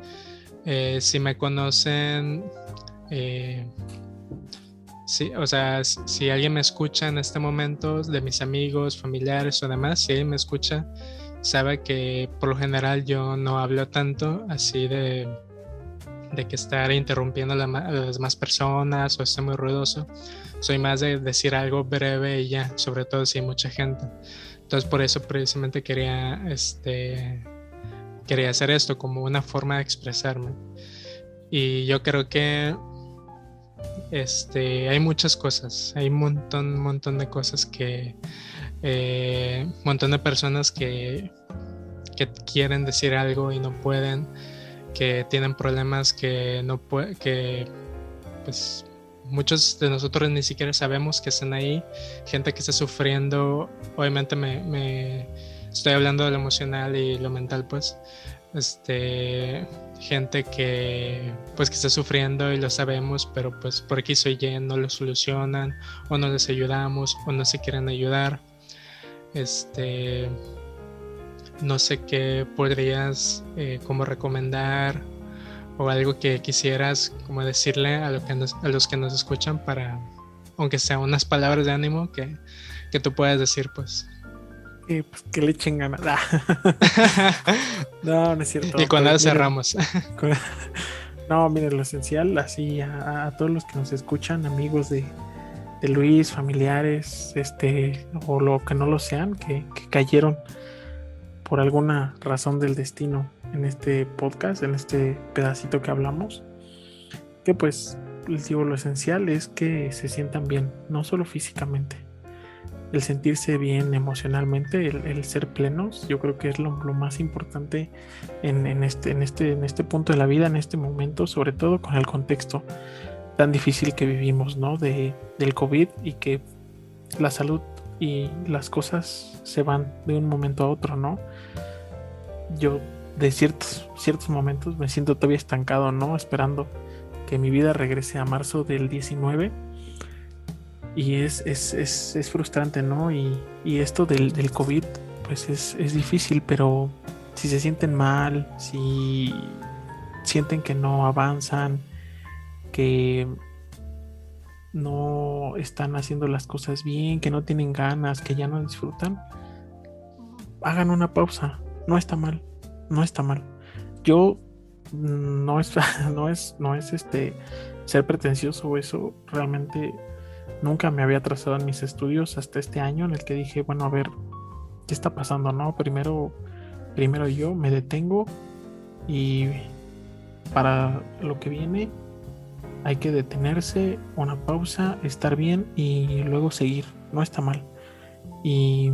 eh, si me conocen, eh, o sea, si alguien me escucha en este momento, de mis amigos, familiares o demás, si alguien me escucha, sabe que por lo general yo no hablo tanto así de, de que estar interrumpiendo a, las demás personas o estar muy ruidoso soy más de decir algo breve y ya, sobre todo si hay mucha gente. Entonces por eso precisamente quería, este, quería hacer esto como una forma de expresarme. Y yo creo que este, hay muchas cosas, hay un montón, montón de cosas que, eh, un montón de personas que, que quieren decir algo y no pueden, que tienen problemas que no que pues muchos de nosotros ni siquiera sabemos que están ahí, gente que está sufriendo, obviamente me, estoy hablando de lo emocional y lo mental, pues, este, gente que, pues, que está sufriendo y lo sabemos, pero pues por aquí soy Y no lo solucionan, o no les ayudamos, o no se quieren ayudar. Este, no sé qué podrías eh, como recomendar o algo que quisieras como decirle a, lo que a los que nos escuchan para, aunque sea unas palabras de ánimo que, que tú puedas decir, pues.
pues que le echen ganas. no, no es cierto.
Y cuando cerramos.
no, miren, lo esencial, así a, todos los que nos escuchan, amigos de, de, Luis, familiares, este, o lo que no lo sean, que, que cayeron por alguna razón del destino en este podcast, en este pedacito que hablamos, que pues les digo, lo esencial es que se sientan bien, no solo físicamente. El sentirse bien emocionalmente, el, ser plenos, yo creo que es lo, más importante en, este, en, este, en este punto de la vida, en este momento, sobre todo con el contexto tan difícil que vivimos, ¿no? De, del COVID y que la salud y las cosas se van de un momento a otro, ¿no? Yo de ciertos, ciertos momentos me siento todavía estancado, ¿no? Esperando que mi vida regrese a marzo del 19. Y es, es, es, es frustrante, ¿no? Y, y esto del, del, COVID, pues es, es difícil, pero si se sienten mal, si sienten que no avanzan, que no están haciendo las cosas bien, que no tienen ganas, que ya no disfrutan, hagan una pausa. No está mal, no está mal. Yo mm, no es, no es, no es este ser pretencioso eso. Realmente nunca me había trazado en mis estudios hasta este año en el que dije, bueno, a ver, ¿qué está pasando? No, primero, primero yo me detengo y para lo que viene hay que detenerse, una pausa, estar bien y luego seguir. No está mal. Y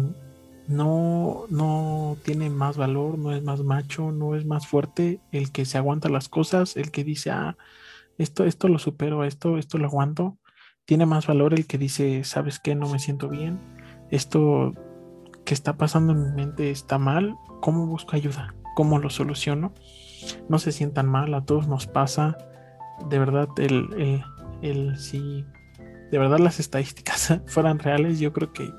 no, no tiene más valor, no es más macho, no es más fuerte el que se aguanta las cosas, el que dice, ah, esto, esto lo supero, esto, esto lo aguanto. Tiene más valor el que dice, ¿sabes qué? No me siento bien. Esto que está pasando en mi mente está mal. ¿Cómo busco ayuda? ¿Cómo lo soluciono? No se sientan mal, a todos nos pasa de verdad el, el, si de verdad las estadísticas fueran reales, yo creo que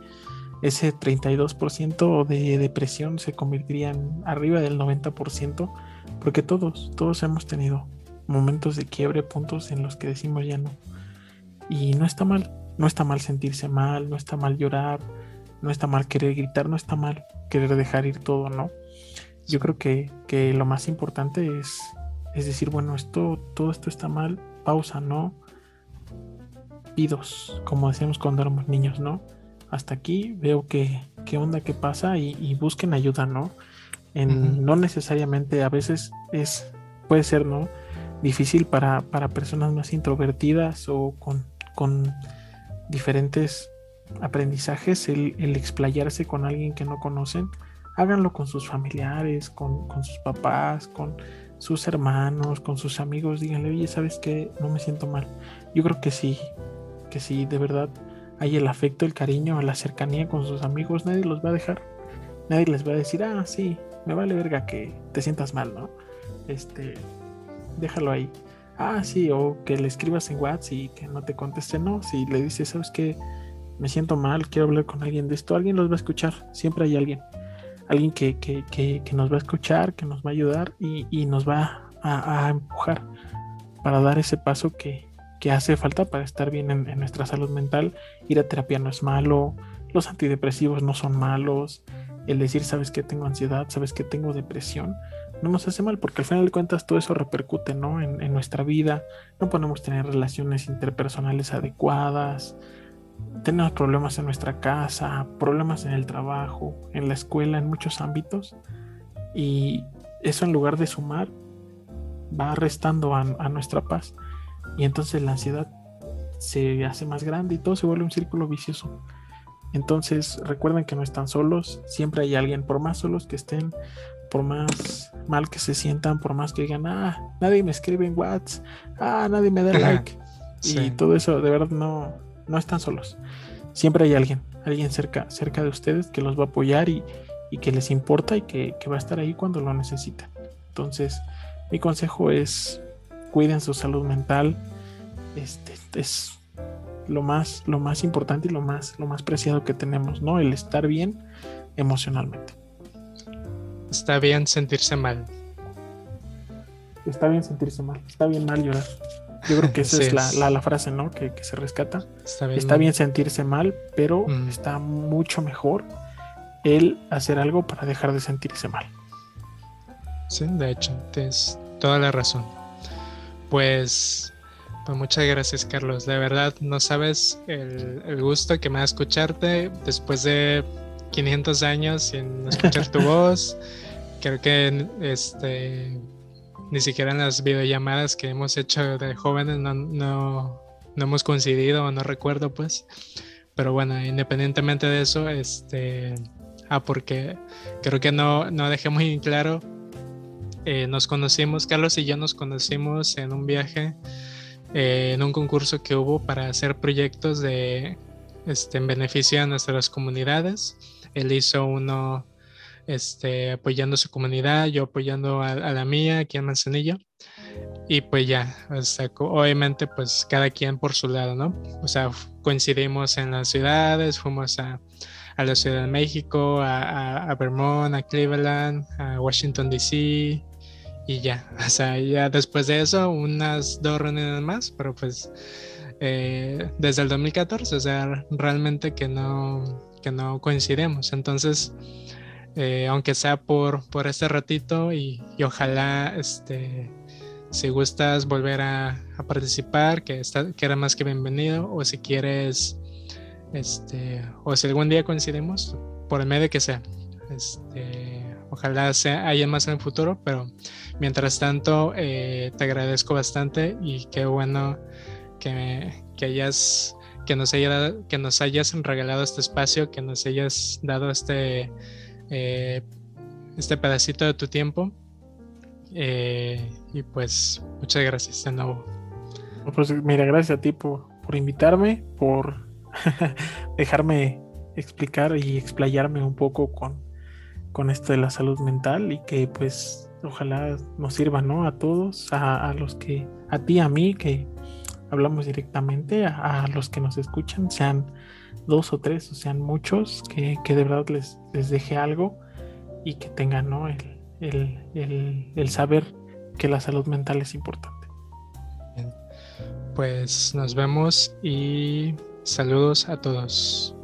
ese 32% de depresión se convertiría en arriba del 90%, porque todos, todos hemos tenido momentos de quiebre, puntos en los que decimos ya no. Y no está mal, no está mal sentirse mal, no está mal llorar, no está mal querer gritar, no está mal querer dejar ir todo, ¿no? Yo creo que, que lo más importante es es decir, bueno, esto, todo esto está mal, pausa, ¿no? Pidos, como decíamos cuando éramos niños, ¿no? Hasta aquí veo que, qué onda, qué pasa y, busquen ayuda, ¿no? En, No necesariamente, a veces es, puede ser, ¿no? Difícil para, para personas más introvertidas o con, con diferentes aprendizajes el, el, explayarse con alguien que no conocen. Háganlo con sus familiares, con, con sus papás, con sus hermanos, con sus amigos, díganle, oye, ¿sabes qué? No me siento mal. Yo creo que sí, que sí, de verdad hay el afecto, el cariño, la cercanía con sus amigos, nadie los va a dejar. Nadie les va a decir, ah, sí, me vale verga que te sientas mal, ¿no? Este, déjalo ahí. Ah, sí, o que le escribas en WhatsApp y que no te conteste, no. Si le dices, ¿sabes qué? Me siento mal, quiero hablar con alguien de esto, alguien los va a escuchar, siempre hay alguien alguien que, que, que, nos va a escuchar, que nos va a ayudar y, nos va a, empujar para dar ese paso que, hace falta para estar bien en, nuestra salud mental. Ir a terapia no es malo, los antidepresivos no son malos, el decir, sabes que tengo ansiedad, sabes que tengo depresión, no nos hace mal porque al final de cuentas todo eso repercute ¿no? en, en nuestra vida, no podemos tener relaciones interpersonales adecuadas, tenemos problemas en nuestra casa, problemas en el trabajo, en la escuela, en muchos ámbitos. Y eso en lugar de sumar, va restando a, nuestra paz. Y entonces la ansiedad se hace más grande y todo se vuelve un círculo vicioso. Entonces recuerden que no están solos, siempre hay alguien, por más solos que estén, por más mal que se sientan, por más que digan, ah, nadie me escribe en WhatsApp, ah, nadie me da like. Y todo eso, de verdad no, no están solos. Siempre hay alguien, alguien cerca, cerca de ustedes que los va a apoyar y, y que les importa y que, va a estar ahí cuando lo necesitan. Entonces, mi consejo es cuiden su salud mental. Este es lo más, lo más importante y lo más, lo más preciado que tenemos, ¿no? El estar bien emocionalmente.
Está bien sentirse mal.
Está bien sentirse mal. Está bien mal llorar. Yo creo que esa es, la, frase, ¿no? Que, se rescata. Está bien, sentirse mal, pero mm. está mucho mejor el hacer algo para dejar de sentirse mal.
Sí, de hecho, tienes toda la razón. Pues, pues muchas gracias, Carlos. De verdad, no sabes el, el gusto que me da escucharte después de 500 años sin escuchar tu voz. Creo que este ni siquiera en las videollamadas que hemos hecho de jóvenes no, no, hemos coincidido no recuerdo pues. Pero bueno, independientemente de eso, este... Ah, porque creo que no, no dejé muy claro. Eh, nos conocimos, Carlos y yo nos conocimos en un viaje, eh, en un concurso que hubo para hacer proyectos de, este, en beneficio de nuestras comunidades. Él hizo uno este, apoyando su comunidad, yo apoyando a, la mía aquí en Manzanillo. Y pues ya, obviamente pues cada quien por su lado, ¿no? O sea, coincidimos en las ciudades, fuimos a, a la Ciudad de México, a, a, Vermont, a Cleveland, a Washington, D.C. Y ya, o sea, ya después de eso, unas dos reuniones más, pero pues eh, desde el 2014, o sea, realmente que no, que no coincidimos. Entonces, eh, aunque sea por, por este ratito y, ojalá este, si gustas volver a, participar, que, está, que era más que bienvenido, o si quieres, este, o si algún día coincidimos, por el medio que sea. Este, ojalá sea, haya más en el futuro, pero mientras tanto eh, te agradezco bastante y qué bueno que, que hayas que nos, haya, que nos hayas regalado este espacio, que nos hayas dado este eh, este pedacito de tu tiempo. Eh, y pues muchas gracias de nuevo.
Pues mira, gracias a ti por, invitarme, por dejarme explicar y explayarme un poco con, con esto de la salud mental y que pues ojalá nos sirva ¿no? a todos, a, los que, a ti, a mí, que hablamos directamente, a los que nos escuchan, sean dos o tres, o sean muchos, que, de verdad les, les, deje algo y que tengan ¿no? el, saber que la salud mental es importante.
Pues nos vemos y saludos a todos.